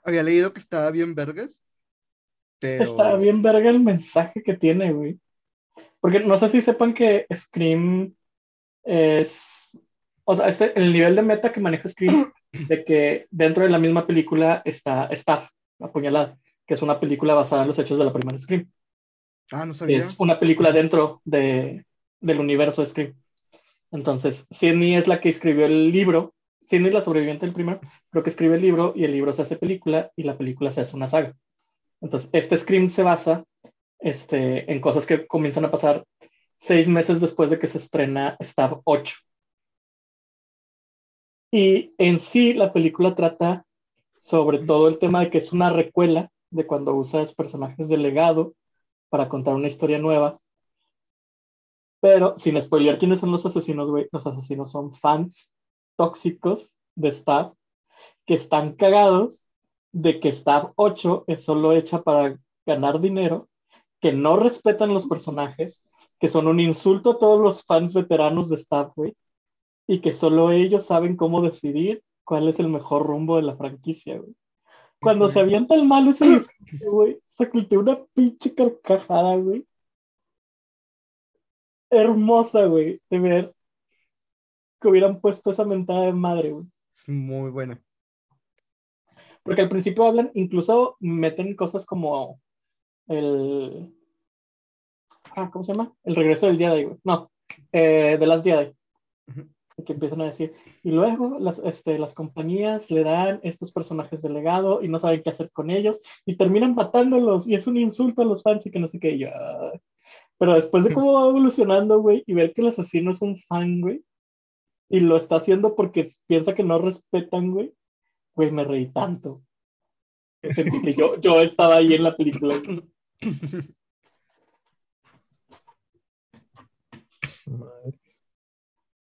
Había leído que estaba bien vergas, pero Está bien verga el mensaje que tiene, güey. Porque no sé si sepan que Scream es. O sea, este, el nivel de meta que maneja Scream, de que dentro de la misma película está Staff, Apuñalada, que es una película basada en los hechos de la primera Scream. Ah, no sabía. Es una película dentro de, del universo de Scream. Entonces, Sidney es la que escribió el libro. Sidney es la sobreviviente del primero, creo que escribe el libro y el libro se hace película y la película se hace una saga. Entonces, este Scream se basa este, en cosas que comienzan a pasar seis meses después de que se estrena Stab 8. Y en sí, la película trata sobre todo el tema de que es una recuela de cuando usas personajes de legado para contar una historia nueva. Pero sin spoilear quiénes son los asesinos, güey, los asesinos son fans tóxicos de Stab que están cagados de que Stab 8 es solo hecha para ganar dinero, que no respetan los personajes, que son un insulto a todos los fans veteranos de güey, y que solo ellos saben cómo decidir cuál es el mejor rumbo de la franquicia, güey. Cuando se avienta el mal ese güey, saculte una pinche carcajada, güey. Hermosa, güey, de ver que hubieran puesto esa mentada de madre, güey. Es muy buena. Porque al principio hablan, incluso meten cosas como el. Ah, ¿cómo se llama? El regreso del Jedi, güey. No, eh, de las Jedi. Ujú. Que empiezan a decir. Y luego las, este, las compañías le dan estos personajes de legado y no saben qué hacer con ellos y terminan matándolos y es un insulto a los fans y que no sé qué. Y yo, ah. Pero después de cómo va evolucionando, güey, y ver que el asesino es un fan, güey, y lo está haciendo porque piensa que no respetan, güey, güey, me reí tanto. Sentí que yo, yo estaba ahí en la película.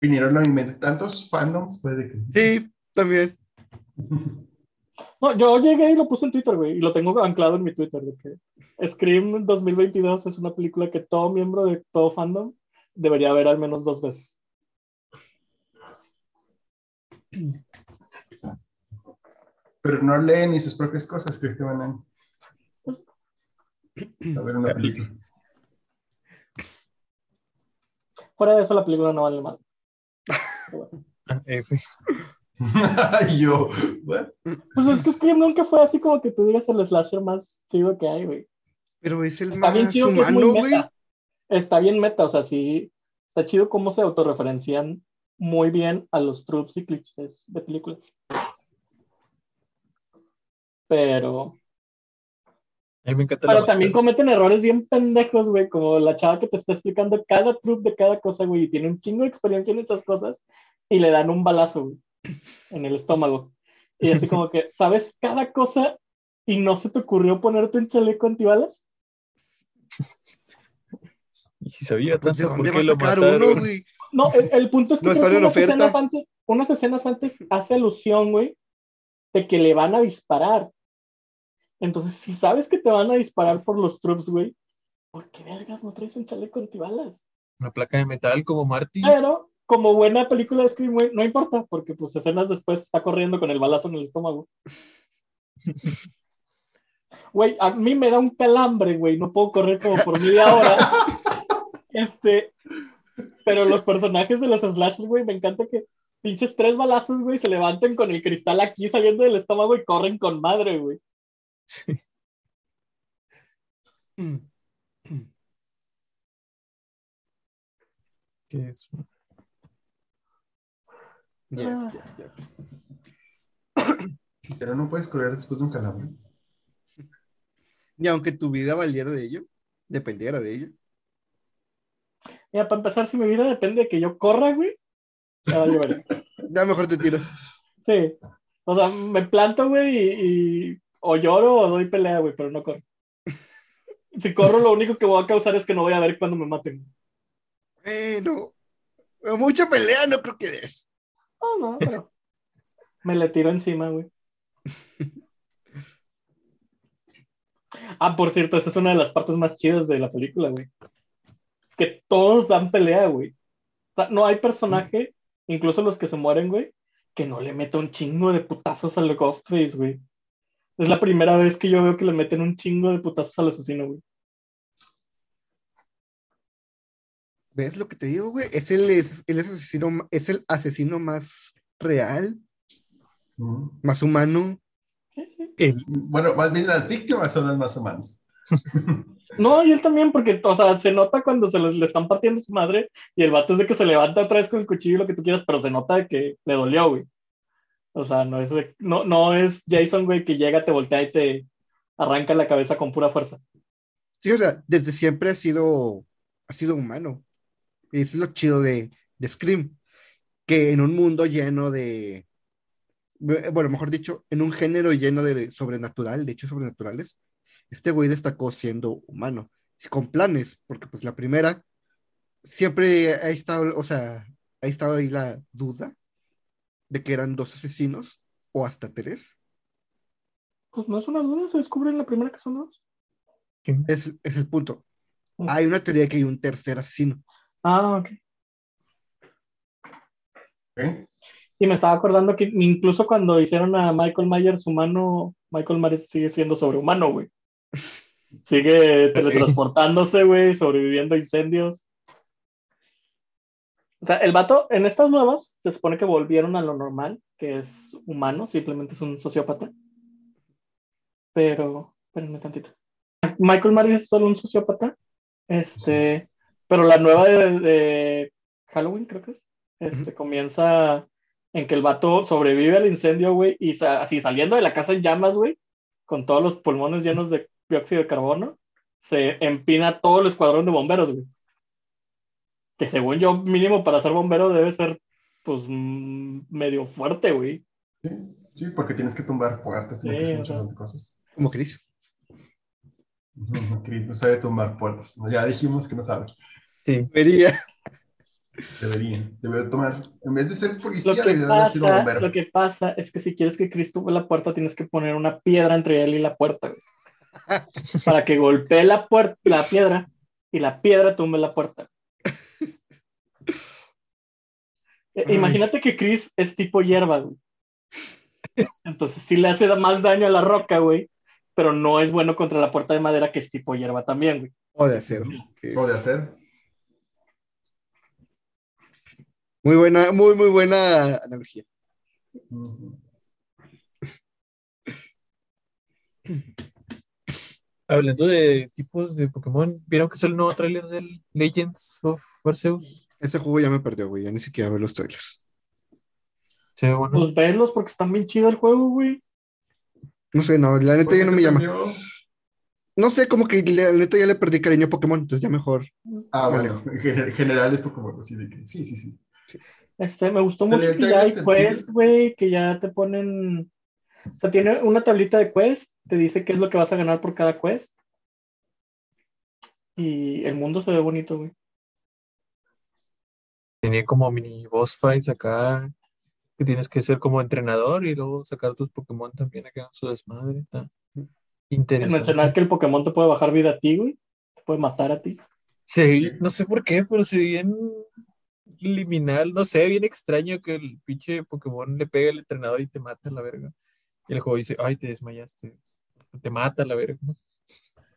Vinieron a mi mente tantos fandoms, puede que. Sí, también. No, yo llegué y lo puse en Twitter, güey, y lo tengo anclado en mi Twitter, de que Scream 2022 es una película que todo miembro de todo fandom debería ver al menos dos veces. Pero no leen ni sus propias cosas, ¿crees que van a, a ver una película? Fuera de eso, la película no vale mal. F. Y yo, bueno, Pues es que Scream nunca fue así como que tú digas el slasher más chido que hay, güey. Pero es el Está bien más chido que es humano, güey. meta. Está bien meta, o sea, sí. Está chido cómo se autorreferencian muy bien a los tropes y clichés de películas. Pero, A mí me encanta la pero también cometen errores bien pendejos, güey, como la chava que te está explicando cada truc de cada cosa, güey, y tiene un chingo de experiencia en esas cosas, y le dan un balazo, güey, en el estómago. Y así como que, ¿sabes cada cosa y no se te ocurrió ponerte un chaleco antibalas? Y si sabía Pues, ¿De tanto, ¿por qué lo sacar mataron? uno, güey? No, el, el punto es que No creo están que en unas oferta. escenas antes, unas escenas antes hace alusión, güey, de que le van a disparar. Entonces, si sabes que te van a disparar por los troops, güey, ¿por qué vergas no traes un chaleco antibalas? Una placa de metal como Marty. Pero, como buena película de Scream, güey, no importa, porque pues escenas después está corriendo con el balazo en el estómago. Güey, a mí me da un calambre, güey, no puedo correr como por media hora. Este, pero los personajes de los slashers, güey, me encanta que pinches tres balazos, güey, se levanten con el cristal aquí saliendo del estómago y corren con madre, güey. ¿Qué es? Ya, ya, ya. pero no puedes correr después de un calambre. Y aunque tu vida valiera de ello, dependiera de ello. Mira, para empezar, si mi vida depende de que yo corra, güey, ya vale. Ya mejor te tiras. Sí. O sea, me planto, güey, y, y o lloro o doy pelea, güey, pero no corro. Si corro, lo único que voy a causar es que no voy a ver cuando me maten. Bueno, mucha pelea no creo que des. No, no, pero me le tiro encima, güey. Ah, por cierto, esa es una de las partes más chidas de la película, güey. Que todos dan pelea, güey. O sea, no hay personaje, incluso los que se mueren, güey, que no le meta un chingo de putazos al Ghostface, güey. Es la primera vez que yo veo que le meten un chingo de putazos al asesino, güey. ¿Ves lo que te digo, güey? Es el, es, el asesino, es el asesino más real, más humano. El- Bueno, más bien las víctimas son las más humanas. No, y él también, porque, o sea, se nota cuando se les, le están partiendo su madre y el vato es de que se levanta otra vez con el cuchillo y lo que tú quieras, pero se nota de que le dolió, güey. O sea, no es, no, no es Jason, güey, que llega, te voltea y te arranca la cabeza con pura fuerza. Sí, o sea, desde siempre ha sido, ha sido humano. Es lo chido de, de Scream, que en un mundo lleno de, bueno, mejor dicho, en un género lleno de sobrenatural, de hechos sobrenaturales, este güey destacó siendo humano, con planes, porque pues la primera siempre ha estado, o sea, ha estado ahí la duda de que eran dos asesinos o hasta tres. Pues no es una duda, se descubre en la primera que son dos. Es, es el punto. Hay una teoría de que hay un tercer asesino. Ah, ok. ¿eh? Y me estaba acordando que incluso cuando hicieron a Michael Myers humano, Michael Myers sigue siendo sobrehumano, güey. Sigue teletransportándose, güey, sobreviviendo a incendios. O sea, el vato, en estas nuevas, se supone que volvieron a lo normal, que es humano, simplemente es un sociópata. Pero, espérenme tantito. Michael Myers es solo un sociópata. Este, pero la nueva de, de Halloween, creo que es, este, comienza en que el vato sobrevive al incendio, güey, y sa- así saliendo de la casa en llamas, güey, con todos los pulmones llenos de dióxido de carbono, se empina todo el escuadrón de bomberos, güey. Que según yo, mínimo para ser bombero debe ser, pues, medio fuerte, güey. Sí, sí, porque tienes que tumbar puertas, tienes Sí, que hacer un chorro de cosas. Como Chris. No, Chris no sabe tumbar puertas. No, ya dijimos que no sabe. Sí. Vería. Debería. Debería tomar. En vez de ser policía, debería haber sido pasa, bombero. lo que pasa es que si quieres que Chris tumbe la puerta, tienes que poner una piedra entre él y la puerta, güey. Para que golpee la, puer- la piedra y la piedra tumbe la puerta. Eh, Ay. Imagínate que Chris es tipo hierba, güey. Entonces sí le hace más daño a la roca, güey, pero no es bueno contra la puerta de madera que es tipo hierba también, güey. O de acero. que es ¿Cómo de hacer? Muy buena, muy, muy buena analogía. Hablando de tipos de Pokémon, ¿vieron que sale el nuevo tráiler del Legends of Arceus? Este juego ya me perdió, güey. Ya ni siquiera veo los trailers. Ve bueno. Pues verlos porque está bien chido el juego, güey. No sé, no, la neta ¿Por ya no me llama. perdió? No sé, como que la neta ya le perdí cariño a Pokémon, entonces ya mejor. Ah, Me bueno, en gener- general es Pokémon, así de que sí, sí, sí. Este, me gustó mucho que ya hay quest, güey, que ya te ponen. O sea, tiene una tablita de quest, te dice qué es lo que vas a ganar por cada quest. Y el mundo se ve bonito, güey. Tenía como mini boss fights acá, que tienes que ser como entrenador y luego sacar tus Pokémon también acá en su desmadre. Está interesante. Mencionar que el Pokémon te puede bajar vida a ti, güey. Te puede matar a ti. Sí, no sé por qué, pero se ve bien liminal, no sé, bien extraño que el pinche Pokémon le pegue al entrenador y te mata a la verga. Y el juego dice, ay, te desmayaste. Te mata a la verga.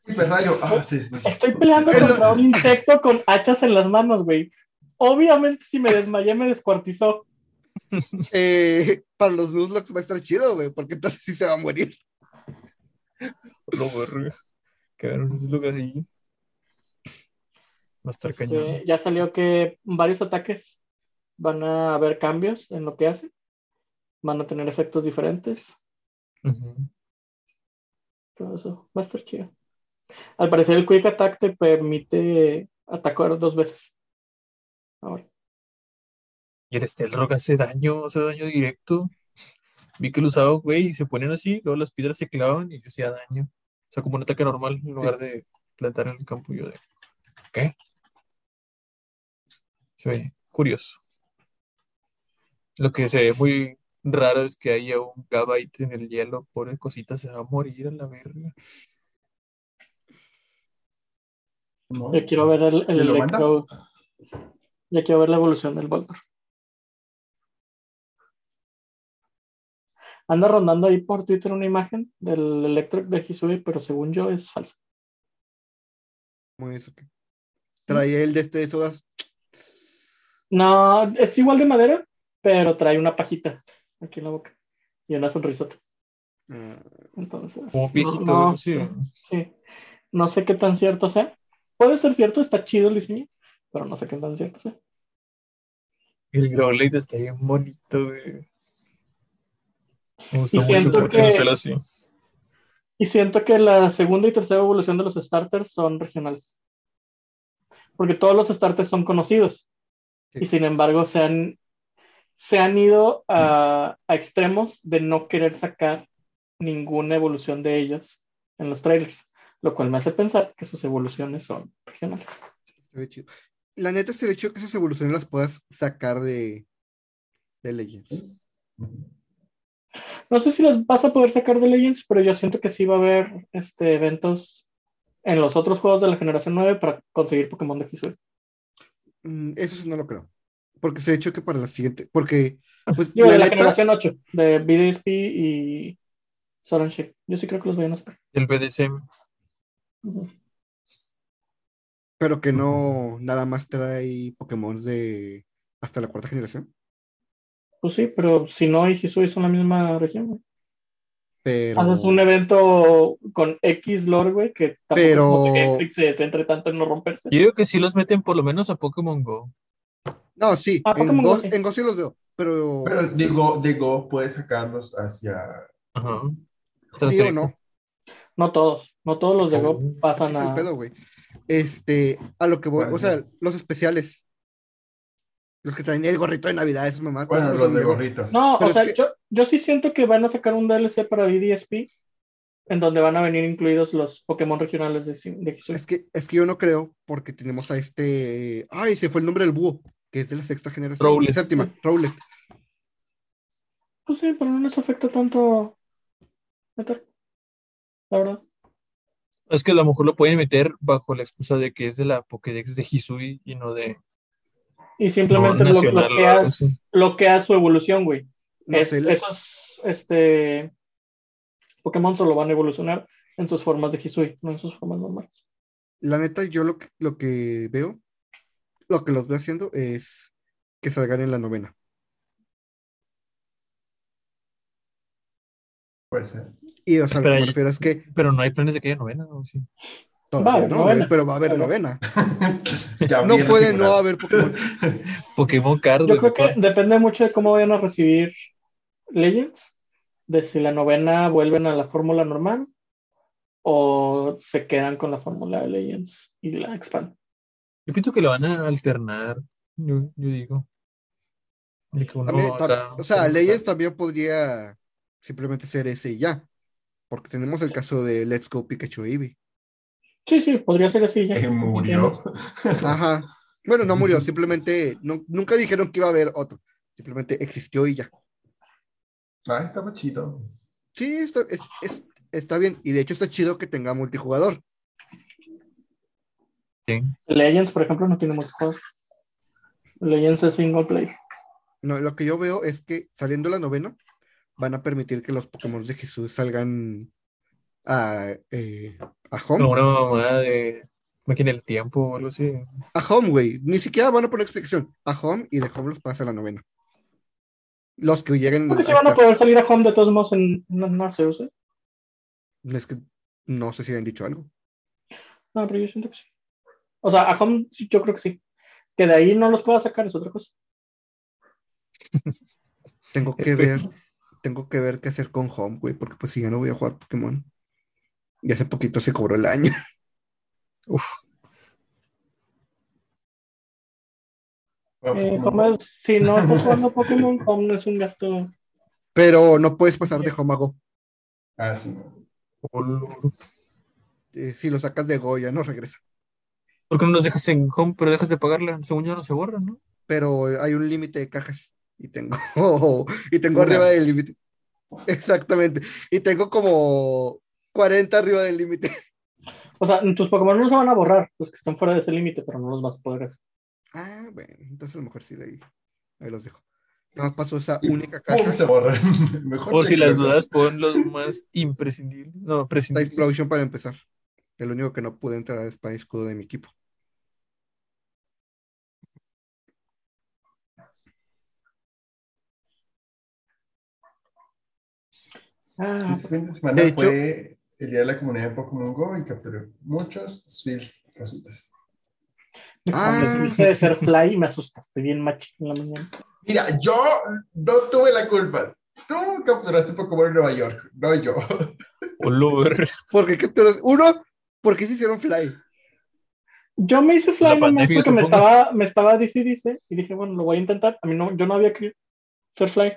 Hiperrayo. Ah, se desmayó. Estoy peleando contra un insecto con hachas en las manos, güey. Obviamente, si me desmayé, me descuartizó. Eh, para los Nuzlocke va a estar chido, güey, porque entonces sí se va a morir. Lo verga. Quedaron lugares ahí. Va a estar cañón. Este, ya salió que varios ataques van a haber cambios en lo que hace. Van a tener efectos diferentes. Todo eso va a estar chido. Al parecer, el Quick Attack te permite atacar dos veces. Ahora. Y el Steelrock hace daño, hace daño directo. Vi que lo usaba, güey, y se ponen así, luego las piedras se clavan y hacía daño. O sea, como un ataque normal en lugar de plantar en el campo. Y yo de, ¿qué? Se ve curioso. Lo que se ve muy raro es que haya un Gabite en el hielo. Pobre cosita, se va a morir a la verga. ¿no? Ya quiero ver el, el ¿Quién lo manda? Ya quiero ver la evolución del Voltor. Anda rondando ahí por Twitter una imagen del Electro de Hisui, pero según yo es falsa. Como eso que traía el de este de sodas. No, es igual de madera, pero trae una pajita aquí en la boca y una sonrisota. Ah, Entonces, Como no, no sí. sé, sí. No sé qué tan cierto sea. Puede ser cierto, está chido el diseño, pero no sé qué tan cierto sea. El Growlithe está bien bonito, güey. Me gustó Y mucho el que- pelo así. Y siento que la segunda y tercera evolución de los starters son regionales. Porque todos los starters son conocidos. Sí. Y sin embargo se han, se han ido a, a extremos de no querer sacar ninguna evolución de ellos en los trailers. Lo cual me hace pensar que sus evoluciones son regionales. La neta sería chido que esas evoluciones las puedas sacar de, de Legends. No sé si las vas a poder sacar de Legends, pero yo siento que sí va a haber este, eventos en los otros juegos de la generación 9 para conseguir Pokémon de Hisui. Mm, Eso sí no lo creo. Porque se ha hecho que para la siguiente. Porque, pues, Digo, la de la neta, generación 8, de BDSP y Shield. Yo sí creo que los vayan a sacar. El BDSM. Pero que no nada más trae Pokémon de hasta la cuarta generación. Pues sí, pero si no y Hisui son la misma región, güey. Pero. Haces un evento con X lore, güey, que tampoco Pero- es que se centre tanto en no romperse. Yo digo que sí los meten por lo menos a Pokémon Go. No, sí, Ah, en Pokémon Go, sí. en Go sí los veo. Pero. Pero de Go, de Go puedes sacarlos hacia. Ajá. sí o no. No todos, no todos los de Go Es que pasan es el a. pedo, güey. Este, a lo que voy, ¿Cuál o sea, los especiales. Los que traen el gorrito de Navidad, esos mamás. Bueno, todos los de de Go. gorrito. No, Pero o sea, que- yo, yo sí siento que van a sacar un DLC para BDSP en donde van a venir incluidos los Pokémon regionales de, de. Es que, es que yo no creo, porque tenemos a este. Ay, se fue el nombre del búho, que es de la sexta generación. Rowlet. Séptima, Rowlet. Pues sí, pero no les afecta tanto meter. La verdad. Es que a lo mejor lo pueden meter bajo la excusa de que es de la Pokédex de Hisui y no de Y simplemente blo- nacional o algo bloqueas, así. bloqueas su evolución, güey. No Es- esos este, Pokémon solo van a evolucionar en sus formas de Hisui, no en sus formas normales. La neta, yo lo que, lo que veo, lo que los veo haciendo es que salgan en la novena. Puede ser. Y, o sea, lo que me refiero es que Pero no hay planes de que haya novena, ¿o sí? todavía Va no, novena. güey, pero va a haber Pero- novena. Ya No puede figurado. no haber Pokémon. Pokémon Card. Yo creo que depende mucho de cómo vayan a recibir Legends, de si la novena vuelven a la fórmula normal o se quedan con la fórmula de Legends y la expanden. Yo pienso que lo van a alternar, yo, yo digo. También, o sea, Legends también podría simplemente ser ese y ya. Porque tenemos el caso de Let's Go Pikachu Eevee. Sí, sí, podría ser así ya. Que murió. Ajá. Bueno, no murió, simplemente no- nunca dijeron que iba a haber otro. Simplemente existió y ya. Ah, estaba chido. Sí, está, es- es- está bien. Y de hecho está chido que tenga multijugador. Sí. Legends, por ejemplo, no tiene multijugador. Legends es single player. No, lo que yo veo es que saliendo la novena, van a permitir que los Pokémon de Jesús salgan a, eh, a Como Home. una mamada de máquina del tiempo o algo así. A Home, güey. Ni siquiera van a poner explicación. A Home y de Home los pasa a la novena. Los que lleguen Porque sí a van a poder salir a home de todos modos en, en Arceus, ¿eh? Es que no sé si han dicho algo. No, pero yo siento que sí. O sea, a home sí, yo creo que sí. Que de ahí no los pueda sacar es otra cosa. Tengo que F. ver, tengo que ver qué hacer con Home, güey, porque pues si ya no voy a jugar Pokémon. Y hace poquito se cobró el año. Uf, Eh, home es- si no estás jugando Pokémon, home no es un gasto. Pero no puedes pasar de Home a Go. Ah, sí. olor. eh, si lo sacas de Go ya no regresa. ¿Por qué no los dejas en home, pero dejas de pagarla? Según yo no se borra, ¿no? Pero hay un límite de cajas y tengo, y tengo Una. arriba del límite. Exactamente. Y tengo como 40 arriba del límite. O sea, tus Pokémon no se van a borrar, los que están fuera de ese límite, pero no los vas a poder hacer. Ah, bueno, entonces a lo mejor sí de ahí. Ahí los dejo. Nada más pasó esa única caja. se borran. Mejor O si las creo. dudas, pon los más imprescindibles. No, prescindibles. Explosion para empezar. El único que no pude entrar es para escudo de mi equipo. Ah, Este fin de semana De hecho- fue el día de la comunidad de Pokémon Go y capturé muchos Swills rositas. Ah. de ser fly y me asustaste bien machín en la mañana. Mira, yo no tuve la culpa. Tú capturaste Pokémon en Nueva York, no yo. Olor. ¿Por qué capturas? Uno, ¿por qué se hicieron fly? Yo me hice fly nomás porque me estaba, me estaba dice, dice, y dije, bueno, lo voy a intentar. A mí no, yo no había querido ser fly.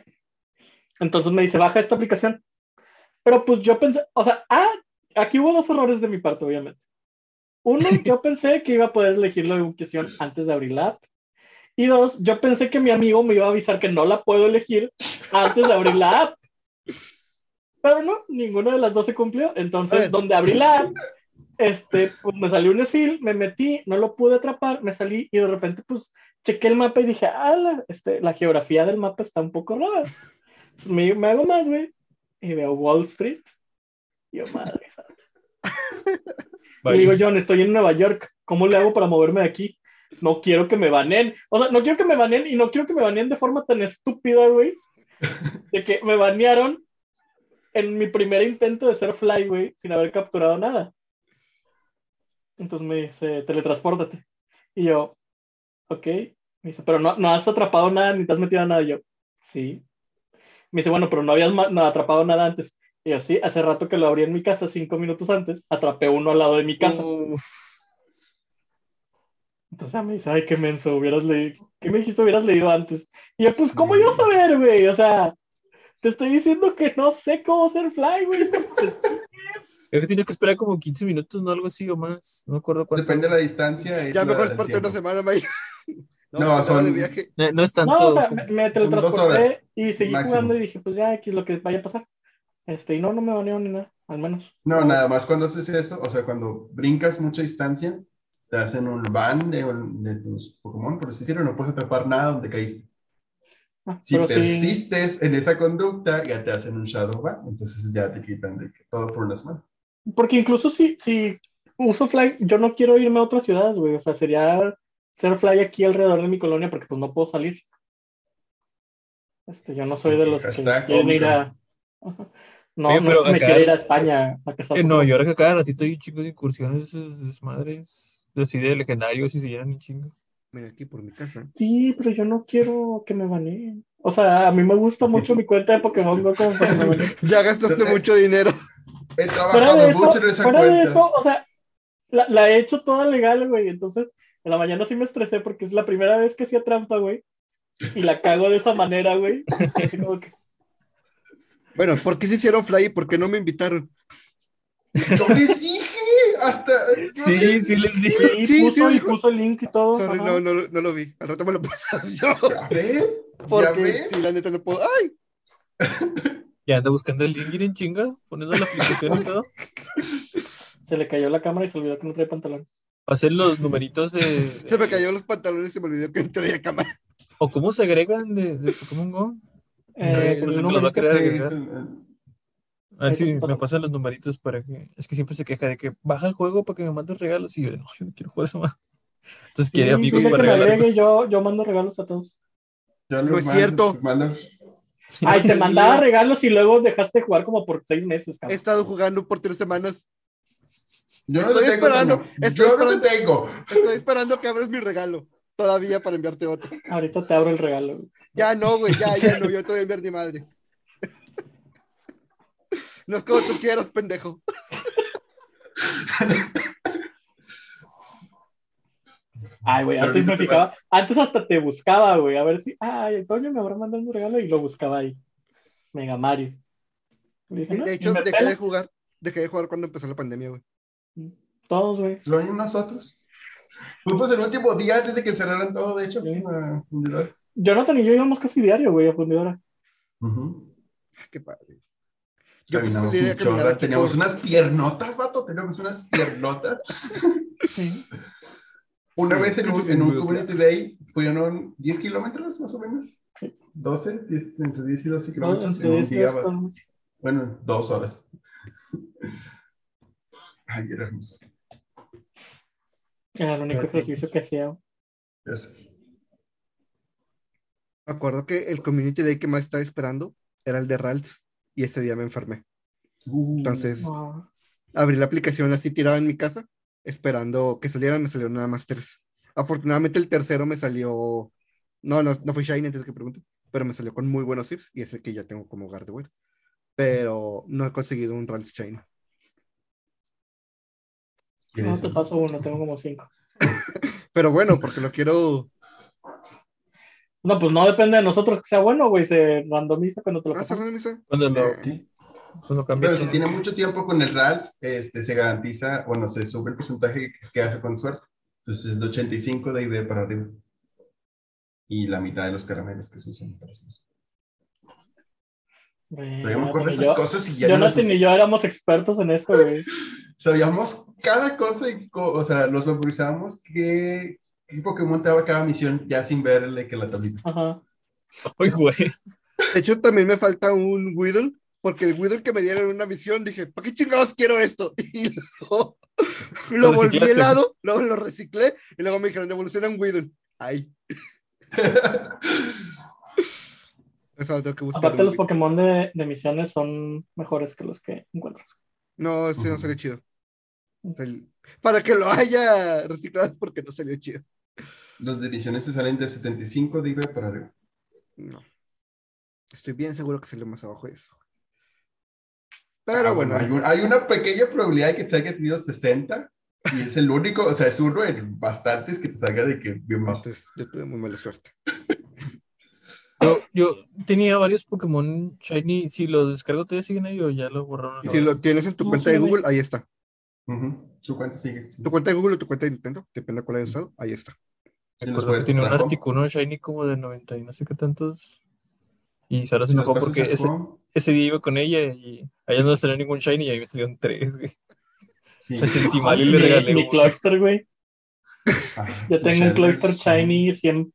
Entonces me dice, baja esta aplicación. Pero pues yo pensé, o sea, ah, aquí hubo dos errores de mi parte, obviamente. Uno, yo pensé que iba a poder elegir la ubicación antes de abrir la app. Y dos, yo pensé que mi amigo me iba a avisar que no la puedo elegir antes de abrir la app. Pero no, ninguna de las dos se cumplió. Entonces, donde abrí la app, este, pues me salió un skill, me metí, no lo pude atrapar, me salí y de repente, pues, chequé el mapa y dije, ah, la, este, la geografía del mapa está un poco rara. Me hago más, güey, y veo Wall Street. Y yo, madre santa. Le digo, John, estoy en Nueva York, ¿cómo le hago para moverme de aquí? No quiero que me baneen. O sea, no quiero que me baneen y no quiero que me baneen de forma tan estúpida, güey, de que me banearon en mi primer intento de ser fly, güey, sin haber capturado nada. Entonces me dice, teletranspórtate. Y yo, ok. Me dice, pero no, no has atrapado nada ni te has metido a nada. Y yo, sí. Me dice, bueno, pero no habías no, atrapado nada antes. Y yo, sí, hace rato que lo abrí en mi casa, cinco minutos antes, atrapé uno al lado de mi casa. Uf. Entonces ya me dice, ay, qué menso, hubieras leído, ¿qué me dijiste hubieras leído antes? Y yo, pues, Sí. ¿cómo yo saber, güey? O sea, te estoy diciendo que no sé cómo ser fly, güey. Creo que tienes que esperar como 15 minutos, ¿no? Algo así o más. No me acuerdo cuánto. Depende de la distancia. Ya mejor es parte de una semana, May. No, andaba son- viaje. No, no es tanto. No, o sea, me, teletransporté y seguí máximo. jugando y dije, pues ya, aquí lo que vaya a pasar. Este, y no, no me banearon ni nada, al menos. No, nada más cuando haces eso, o sea, cuando brincas mucha distancia, te hacen un ban de, de tus Pokémon, por así decirlo, no puedes atrapar nada donde caíste. Ah, Si sí, persistes en esa conducta, ya te hacen un Shadow Ban, entonces ya te quitan de todo por una semana. porque incluso si, si uso fly, yo no quiero irme a otras ciudades, güey. O sea, sería ser fly aquí alrededor de mi colonia porque pues no puedo salir. Este, yo no soy de los que quieren ir a... No, Oye, no pero es que me acá- quiero ir a España a cazar En Nueva Pokémon. York, a cada ratito hay un chingo de incursiones, esas desmadres. Así de legendarios y se llenan un chingo. Mira, aquí por mi casa. Sí, pero yo no quiero que me baneen. O sea, a mí me gusta mucho mi cuenta de Pokémon Go como para que me baneen. Ya gastaste Entonces- mucho dinero. He Fuera trabajado de eso, mucho en esa fuera de cuenta. eso, o sea, la, la he hecho toda legal, güey. Entonces, en la mañana sí me estresé porque es la primera vez que hacía trampa, güey. Y la cago de esa manera, güey. Así como que, Bueno, ¿por qué se hicieron fly por qué no me invitaron? Yo les dije, hasta... Sí, sí les dije. sí, Sí, puso, sí, y dijo. puso el link y todo. Sorry, no, no, no lo vi. Al rato me lo pasas yo. ¿Ya? ¿Ya Porque la neta no puedo. ¡Ay! Ya anda buscando el link en chinga, poniendo la aplicación y todo. Se le cayó la cámara y se olvidó que no trae pantalones. Hacen los numeritos de. Se me cayó los pantalones y se me olvidó que no traía cámara. ¿O cómo se agregan de, de Pokémon Go? Eh, me los va a querer Sí, agregar. A ver si me pasan los numeritos para que. Es que siempre se queja de que baja el juego para que me mandes regalos y yo, no, yo no quiero jugar eso más. Entonces quiere Sí, amigos para que regalar. agregue, yo, yo mando regalos a todos. yo No es mando, cierto. mando. Ay, te mandaba regalos y luego dejaste de jugar como por seis meses, He estado jugando por tres semanas. Yo no Estoy te tengo, esperando, estoy Yo no esperando. te tengo. Estoy esperando que abras mi regalo. Todavía para enviarte otro. Ahorita te abro el regalo. Ya no, güey, ya, ya no. Yo te voy a enviar ni madres. No es como tú quieras, pendejo. Ay, güey, antes me fijaba, antes hasta te buscaba, güey, a ver si, ay, Antonio me habrá mandado un regalo y lo buscaba ahí. Mega Mario. Dije, no, De hecho, dejé pela. de jugar. Dejé de jugar cuando empezó la pandemia, güey. Todos, güey. Soy nosotros. Fuimos el último día antes de que cerraran todo, de hecho. Sí. a Fundidora. Jonathan y yo íbamos casi diario, güey, a fundidora. Ujú. Qué padre. Yo Caminamos un aquí Teníamos por- unas piernotas, vato. Teníamos unas piernotas. Sí. Una Sí, vez en un, en un Community. Day fueron 10 kilómetros más o menos. 12, 10, entre 10 y 12 kilómetros en Entre un día. Bueno, dos horas. Ay, era hermoso. Era el único ejercicio que hacía. Ya sé. Me acuerdo que el community day que más estaba esperando era el de Ralts y ese día me enfermé. Uh, Entonces Ah, abrí la aplicación así tirada en mi casa, esperando que salieran, me salieron nada más tres. Afortunadamente el tercero me salió, no, no, no fue Shiny antes que pregunte, pero me salió con muy buenos tips y ese que ya tengo como Gardevoir. Pero no he conseguido un Ralts Shiny. No, te paso uno, tengo como cinco. Pero bueno, porque lo quiero. No, pues no depende de nosotros que sea bueno, güey, se randomiza cuando te lo Ah, cerrar misa. Cuando lo, Eh, Pero si tiene mucho tiempo con el RALS, este, se garantiza, bueno, se sube el porcentaje que hace con suerte. Entonces es de 85 de IB para arriba. Y la mitad de los caramelos que se usan para eso. Güey, Todavía me acuerdo de esas yo- cosas y ya no Jonathan uso. y yo éramos expertos en eso, güey. Sabíamos cada cosa y, o sea, los memorizábamos qué, qué Pokémon te daba cada misión ya sin verle que la tablita. Ajá. Ay, güey. De hecho, también me falta un Weedle, porque el Weedle que me dieron en una misión dije, ¿para qué chingados quiero esto? Y luego lo Lo volví helado, luego lo reciclé y luego me dijeron, evoluciona un Weedle. Ay, eso lo tengo que buscar. Aparte, los güey. Pokémon de, de misiones son mejores que los que encuentras. No, ese no Ujú. salió chido. El- Para que lo haya reciclado es porque no salió chido. Los de misiones se salen de 75 de IB para arriba. No. Estoy bien seguro que salió más abajo de eso. Pero Ah, bueno, hay, un- hay una pequeña probabilidad de que te salga tenido 60 y es el único, o sea, es uno en bastantes que te salga de que bien mal. entonces yo tuve muy mala suerte. Yo, yo tenía varios Pokémon Shiny. Si los descargo, ¿todavía siguen ahí o ya lo borraron? Si lo tienes en tu No, cuenta de. Google, ahí está. ¿Tu cuenta sigue? Sí. Tu cuenta de Google o tu cuenta de Nintendo, depende de cuál hayas usado, ahí está. Los que tenía un usar. Articuno Shiny como de 90 y no sé qué tantos. Y Sara se los enojó porque ese, ese día iba con ella y a ella no salió ningún Shiny y a mí me salieron tres, güey. sí. Me sentí mal y le Mi- regalé Mi uno. Cloyster, güey. Ah, Yo tengo un güey. Shiny 100.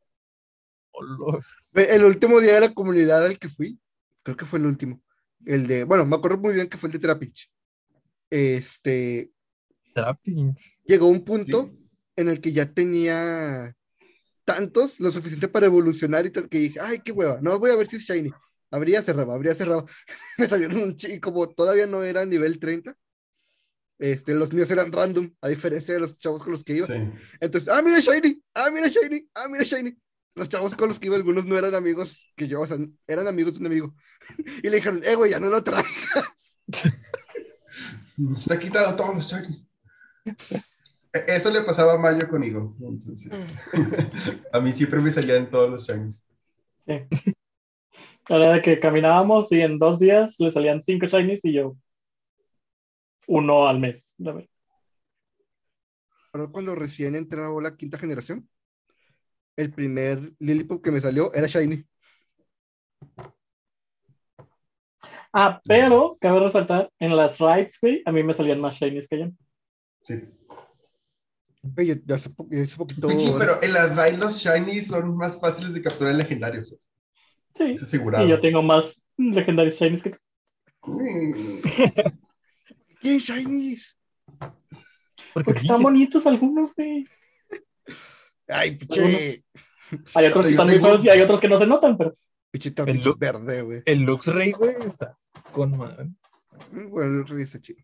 El último día de la comunidad al que fui, creo que fue el último. El de, bueno, me acuerdo muy bien que fue el de Trapinch. Este, Trapping. llegó un punto Sí. en el que ya tenía tantos, lo suficiente para evolucionar y tal, que dije, ay, qué hueva, no voy a ver si es Shiny. Habría cerrado, habría cerrado. Me salieron un chi, y como todavía no era nivel 30, este, los míos eran random, a diferencia de los chavos con los que iba. Sí. Entonces, ah, mira Shiny, ah, mira Shiny, ah, mira Shiny. Los chavos con los que iba, algunos no eran amigos que yo, o sea, eran amigos de un amigo. Y le dijeron, eh, güey, ya no lo trae. Se está quitando todos los shinies. E- Eso le pasaba a Mayo conmigo. Entonces, a mí siempre me salían todos los shinies. Sí. Era de que caminábamos y en dos días le salían cinco shinies y yo uno al mes. Pero cuando recién entraba la quinta generación, el primer Lilipop que me salió era Shiny. Ah, pero cabe resaltar, en las raids, güey, a mí me salían más shinies que yo. Sí. Güey, yo, yo hace, po- yo hace poquito. Sí, pero en las raid los shinies son más fáciles de capturar en legendarios. Sí. Es asegurado. Y yo tengo más legendarios shinies que tú. ¿Quién Shinies? Porque Porque están bonitos algunos, güey. Ay, piche. Hay otros que Yo están muy feos y hay otros que no se notan, pero El Trapinch look- verde, güey. el Luxray, güey, está con madre. Bueno, el Rey está chido.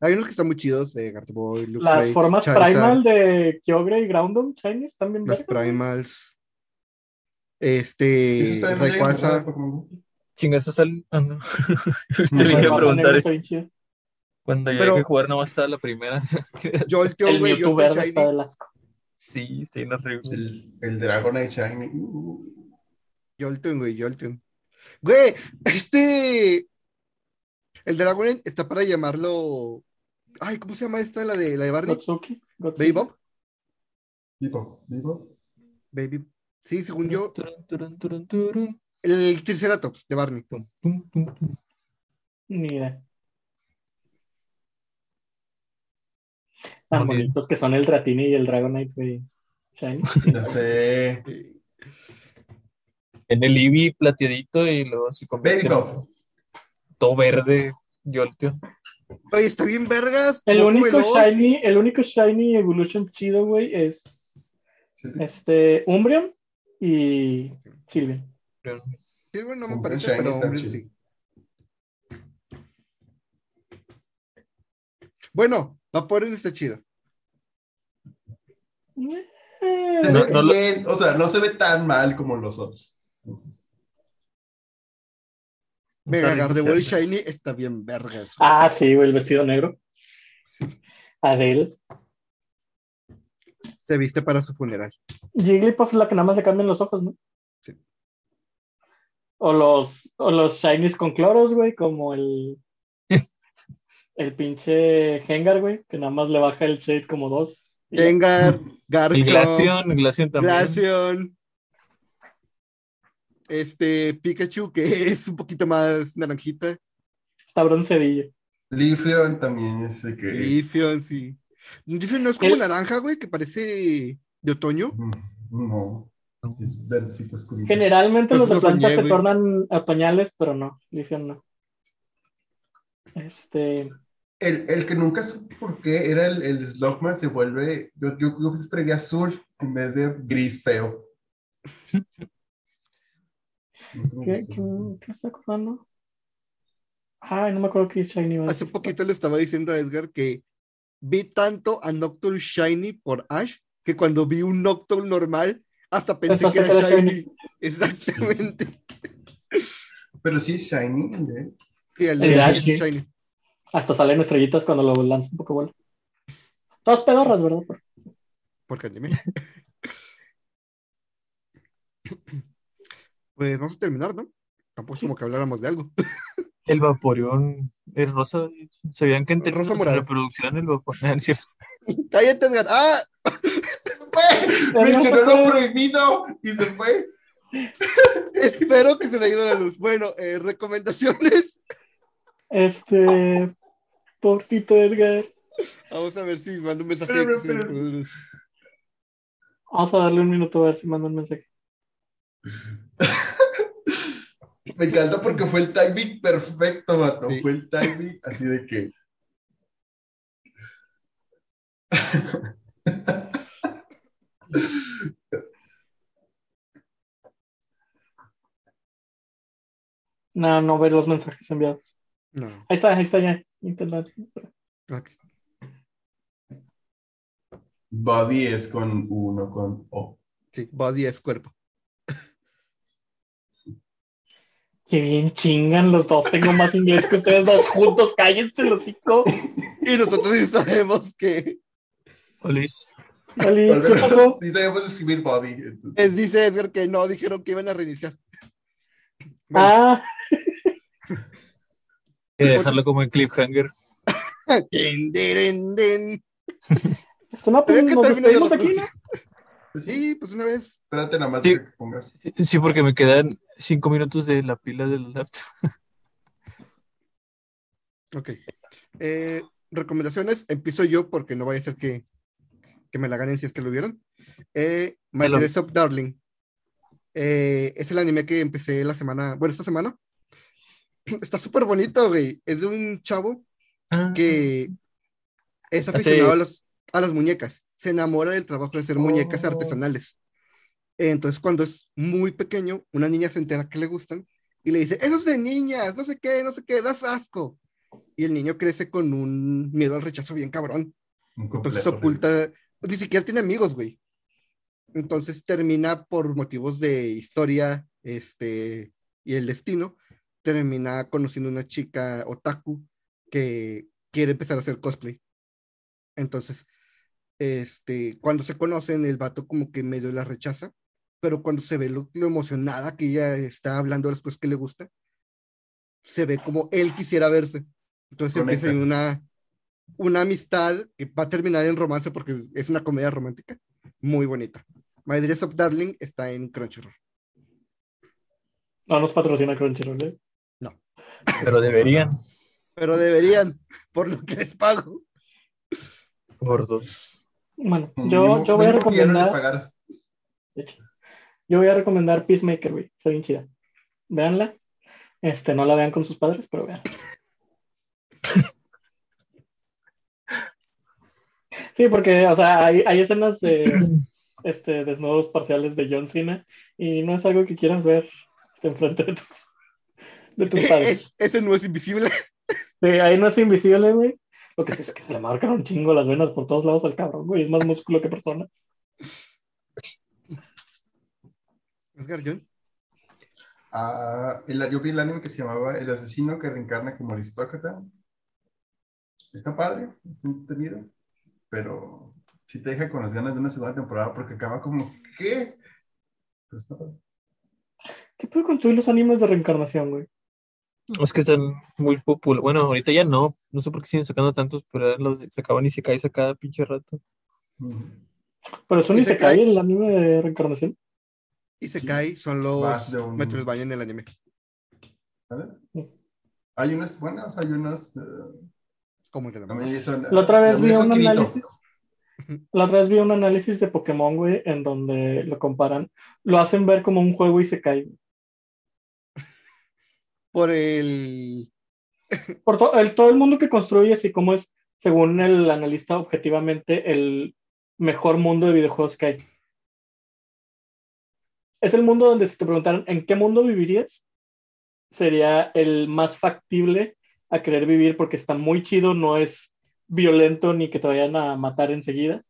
Hay unos que están muy chidos, de Gardevoir, Luke las Ray, formas Charizard, primal de Kyogre y Groudon shinies también Las vergas, primals. Eso Este, está en los Rayquaza. Pokémon. Chinga, eso sal. Ah, no. Te No, iba a preguntar eso. Cuando ya Pero- hay que jugar, nomás está la primera. Jolteon, El güey, Mewtwo Jolteon verde Shiny. Sí, está bien horrible. El, el Dragonite Shiny. Uh, Jolteon, güey, Jolteon. Güey, este. El Dragonite está para llamarlo Ay, ¿cómo se llama esta? La de, la de Barney. Gotsuki. Baby Bob. Vivo. Baby. Sí, según yo, Turun, turun, turun, turun. el Triceratops de Barney. Tum, tum, tum, tum. Ni idea. Tan Muy bien. bonitos que son el Dratini y el Dragonite, güey. Shiny. Ya sé. En el Eevee plateadito y luego se convierte Baby en Bob. todo verde. Yo el tío. Oye, está bien vergas. El único. Shiny, el único Shiny Evolution chido, güey, es Sí. este Umbreon y. Sí, bueno, no me parece, pero sí. Bueno, Vaporeon está chido. No, no lo- o sea, no se ve tan mal como los otros. Entonces, Mega Gardevoir Shiny. Shiny está bien vergas. Ah, sí, güey, el vestido negro. Sí. Adele. Se viste para su funeral. Jigglypuff es la que nada más le cambian los ojos, ¿no? Sí. O los, o los shinies con cloros, güey, como el. El pinche Hengar, güey, que nada más le baja el shade como dos. Y El Garchomp, Glaceon, el Glaceon también. Glaceon. Este Pikachu, que es un poquito más naranjita. Está bronceadillo. Leafeon también es de que. Leafeon, sí. Leafeon no es como El- naranja, güey, que parece de otoño. No, es verdecito oscurito. Generalmente Pues los de plantas se güey. tornan otoñales, pero no, Leafeon no. Este. El, el que nunca supe por qué era el, el Slugman se vuelve. Yo, yo, yo esperaría azul en vez de gris feo. ¿Qué, qué, está acordando? Ay, no me acuerdo qué Shiny Hace decir. poquito le estaba diciendo a Edgar que vi tanto a Noctowl Shiny por Ash que cuando vi un Noctowl normal hasta pensé que era que era Shiny. Exactamente. Pero sí es shiny, ¿eh? Sí, el El de Ash, sí. Shiny. Hasta salen estrellitas cuando lo lanza un Pokébola. Todas pedorras, ¿verdad? Porque anime. Pues vamos a terminar, ¿no? Tampoco es como que habláramos de algo. El Vaporeon es rosa. ¿Sabían que en términos Rosa de reproducción el cierto? Cállate, Edgar. ¡Ah! ¡Fue! Mencionó lo prohibido y se fue. Espero que se le ido la luz. Bueno, eh, recomendaciones. Este. Pobrecito Edgar. Vamos a ver si mando un mensaje. Luz. Vamos a darle un minuto a ver si manda un mensaje. Me encanta porque fue el timing perfecto, vato. Sí. Fue el timing así de que. No, no ver los mensajes enviados. No. Ahí está, ahí está ya. Internet. Body es con U, no con O. Sí, body es cuerpo. Qué bien chingan los dos. Tengo más inglés que ustedes dos juntos. Cállense los hocico. Y nosotros sí sabemos que. Olis. Oli, Al ¿qué pasó? sí sabemos escribir body. entonces. Dice Edgar que no, dijeron que iban a reiniciar. Bueno, Ah, que dejarlo como en cliffhanger. din, din, din. no, pues que nos despedimos aquí. Pues sí, pues una vez. espérate nada más Sí. que pongas. Sí, porque me quedan cinco minutos de la pila del laptop. Ok. Eh, recomendaciones, empiezo yo porque no vaya a ser que, que me la ganen si es que lo vieron. Eh, My. Dress Up Darling. Eh, es el anime que empecé la semana, bueno, esta semana. Está súper bonito, güey. Es de un chavo Ah, que es Hace- aficionado a, los- a las muñecas. Se enamora del trabajo de hacer muñecas Oh. artesanales. Entonces, cuando es muy pequeño, una niña se entera que le gustan y le dice, eso es de niñas, no sé qué, no sé qué, das asco. Y el niño crece con un miedo al rechazo bien cabrón. Entonces oculta, ni siquiera tiene amigos, güey. Entonces termina por motivos de historia, este, y el destino, termina conociendo una chica otaku que quiere empezar a hacer cosplay. Entonces, este, cuando se conocen, el vato como que medio la rechaza, pero cuando se ve lo, lo emocionada que ella está hablando de las cosas que le gusta, se ve como él quisiera verse. Entonces Conecta. empieza una, una amistad que va a terminar en romance porque es una comedia romántica muy bonita. My Dress of Darling está en Crunchyroll. No nos patrocina Crunchyroll, ¿eh? Pero deberían. Pero deberían, por lo que les pago. Gordos. Bueno, yo, yo voy a recomendar. de hecho, yo voy a recomendar Peacemaker, güey. Está bien chida. Veanla. Este, no la vean con sus padres, pero vean. Sí, porque, o sea, hay, hay escenas de este, desnudos parciales de John Cena y no es algo que quieras ver este, enfrente de tus, de tus padres. Ese no es invisible. Sí, ahí no es invisible, güey. Lo que sí es que se le marcan un chingo las venas por todos lados al cabrón, güey. Es más músculo que persona. Edgar John. Ah, el, yo vi el anime que se llamaba El asesino que reencarna como aristócrata. Está padre, está entretenido, pero sí te deja con las ganas de una segunda temporada porque acaba como, ¿qué? Pero está padre. ¿Qué puedo con y los animes de reencarnación, güey? Es que están muy populares. Bueno, ahorita ya no. No sé por qué siguen sacando tantos, pero los sacaban y se cae cada pinche rato. Pero eso ¿Y se cae cae? el anime de reencarnación. Y se Sí. cae, son los de un- Metroidvania en el anime. ¿Vale? Sí. Hay unos buenos, hay unos... eh, Como el de la la son- otra vez vi son un análisis. La otra vez vi un análisis de Pokémon, güey, en donde lo comparan. Lo hacen ver como un juego y se cae. Por el. Por to- el, todo el mundo que construye, así como es, según el analista, objetivamente, el mejor mundo de videojuegos que hay. Es el mundo donde si te preguntaran en qué mundo vivirías, sería el más factible a querer vivir porque está muy chido, no es violento ni que te vayan a matar enseguida.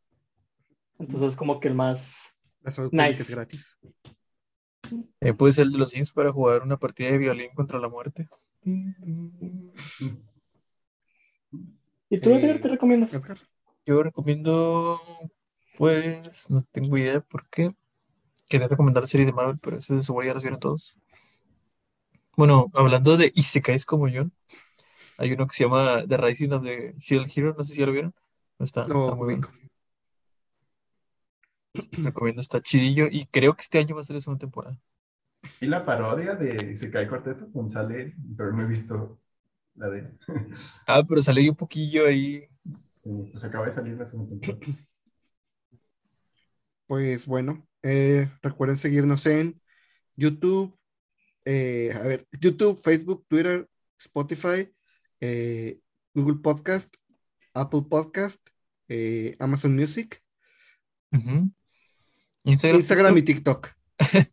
Entonces, como que el más. La salud Nice. es gratis. Eh, puede ser el de los Sims para jugar una partida de violín contra la muerte. ¿Y tú, Eh, Edgar, qué recomiendas? Edgar. Yo recomiendo, pues, no tengo idea por qué. Quería recomendar series de Marvel, pero esas de seguro ya las vieron todos. Bueno, hablando de Isekais como yo, hay uno que se llama The Rising of the Shield Hero, no sé si ya lo vieron. Está, Lo está muy bueno. ubico. Recomiendo, está chidillo y creo que este año va a ser la segunda temporada. Y la parodia de Sekai Cuarteto con Sale, pero no he visto la de... Ah, pero salió un poquillo ahí. Sí, pues acaba de salir la segunda temporada. Pues bueno, eh, recuerden seguirnos en YouTube, eh, a ver, YouTube, Facebook, Twitter, Spotify, eh, Google Podcast, Apple Podcast, eh, Amazon Music, Ujú. Instagram, Instagram y TikTok.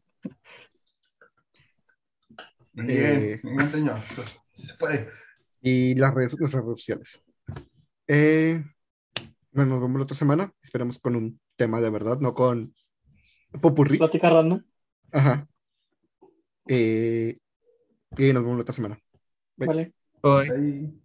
Eh. bien. Sí se puede. y las redes, nuestras redes sociales. Eh, bueno, nos vemos la otra semana. Esperemos con un tema de verdad, no con popurrí. Plática random. Ajá. Eh, y nos vemos la otra semana. Bye. Vale. Bye. Ahí.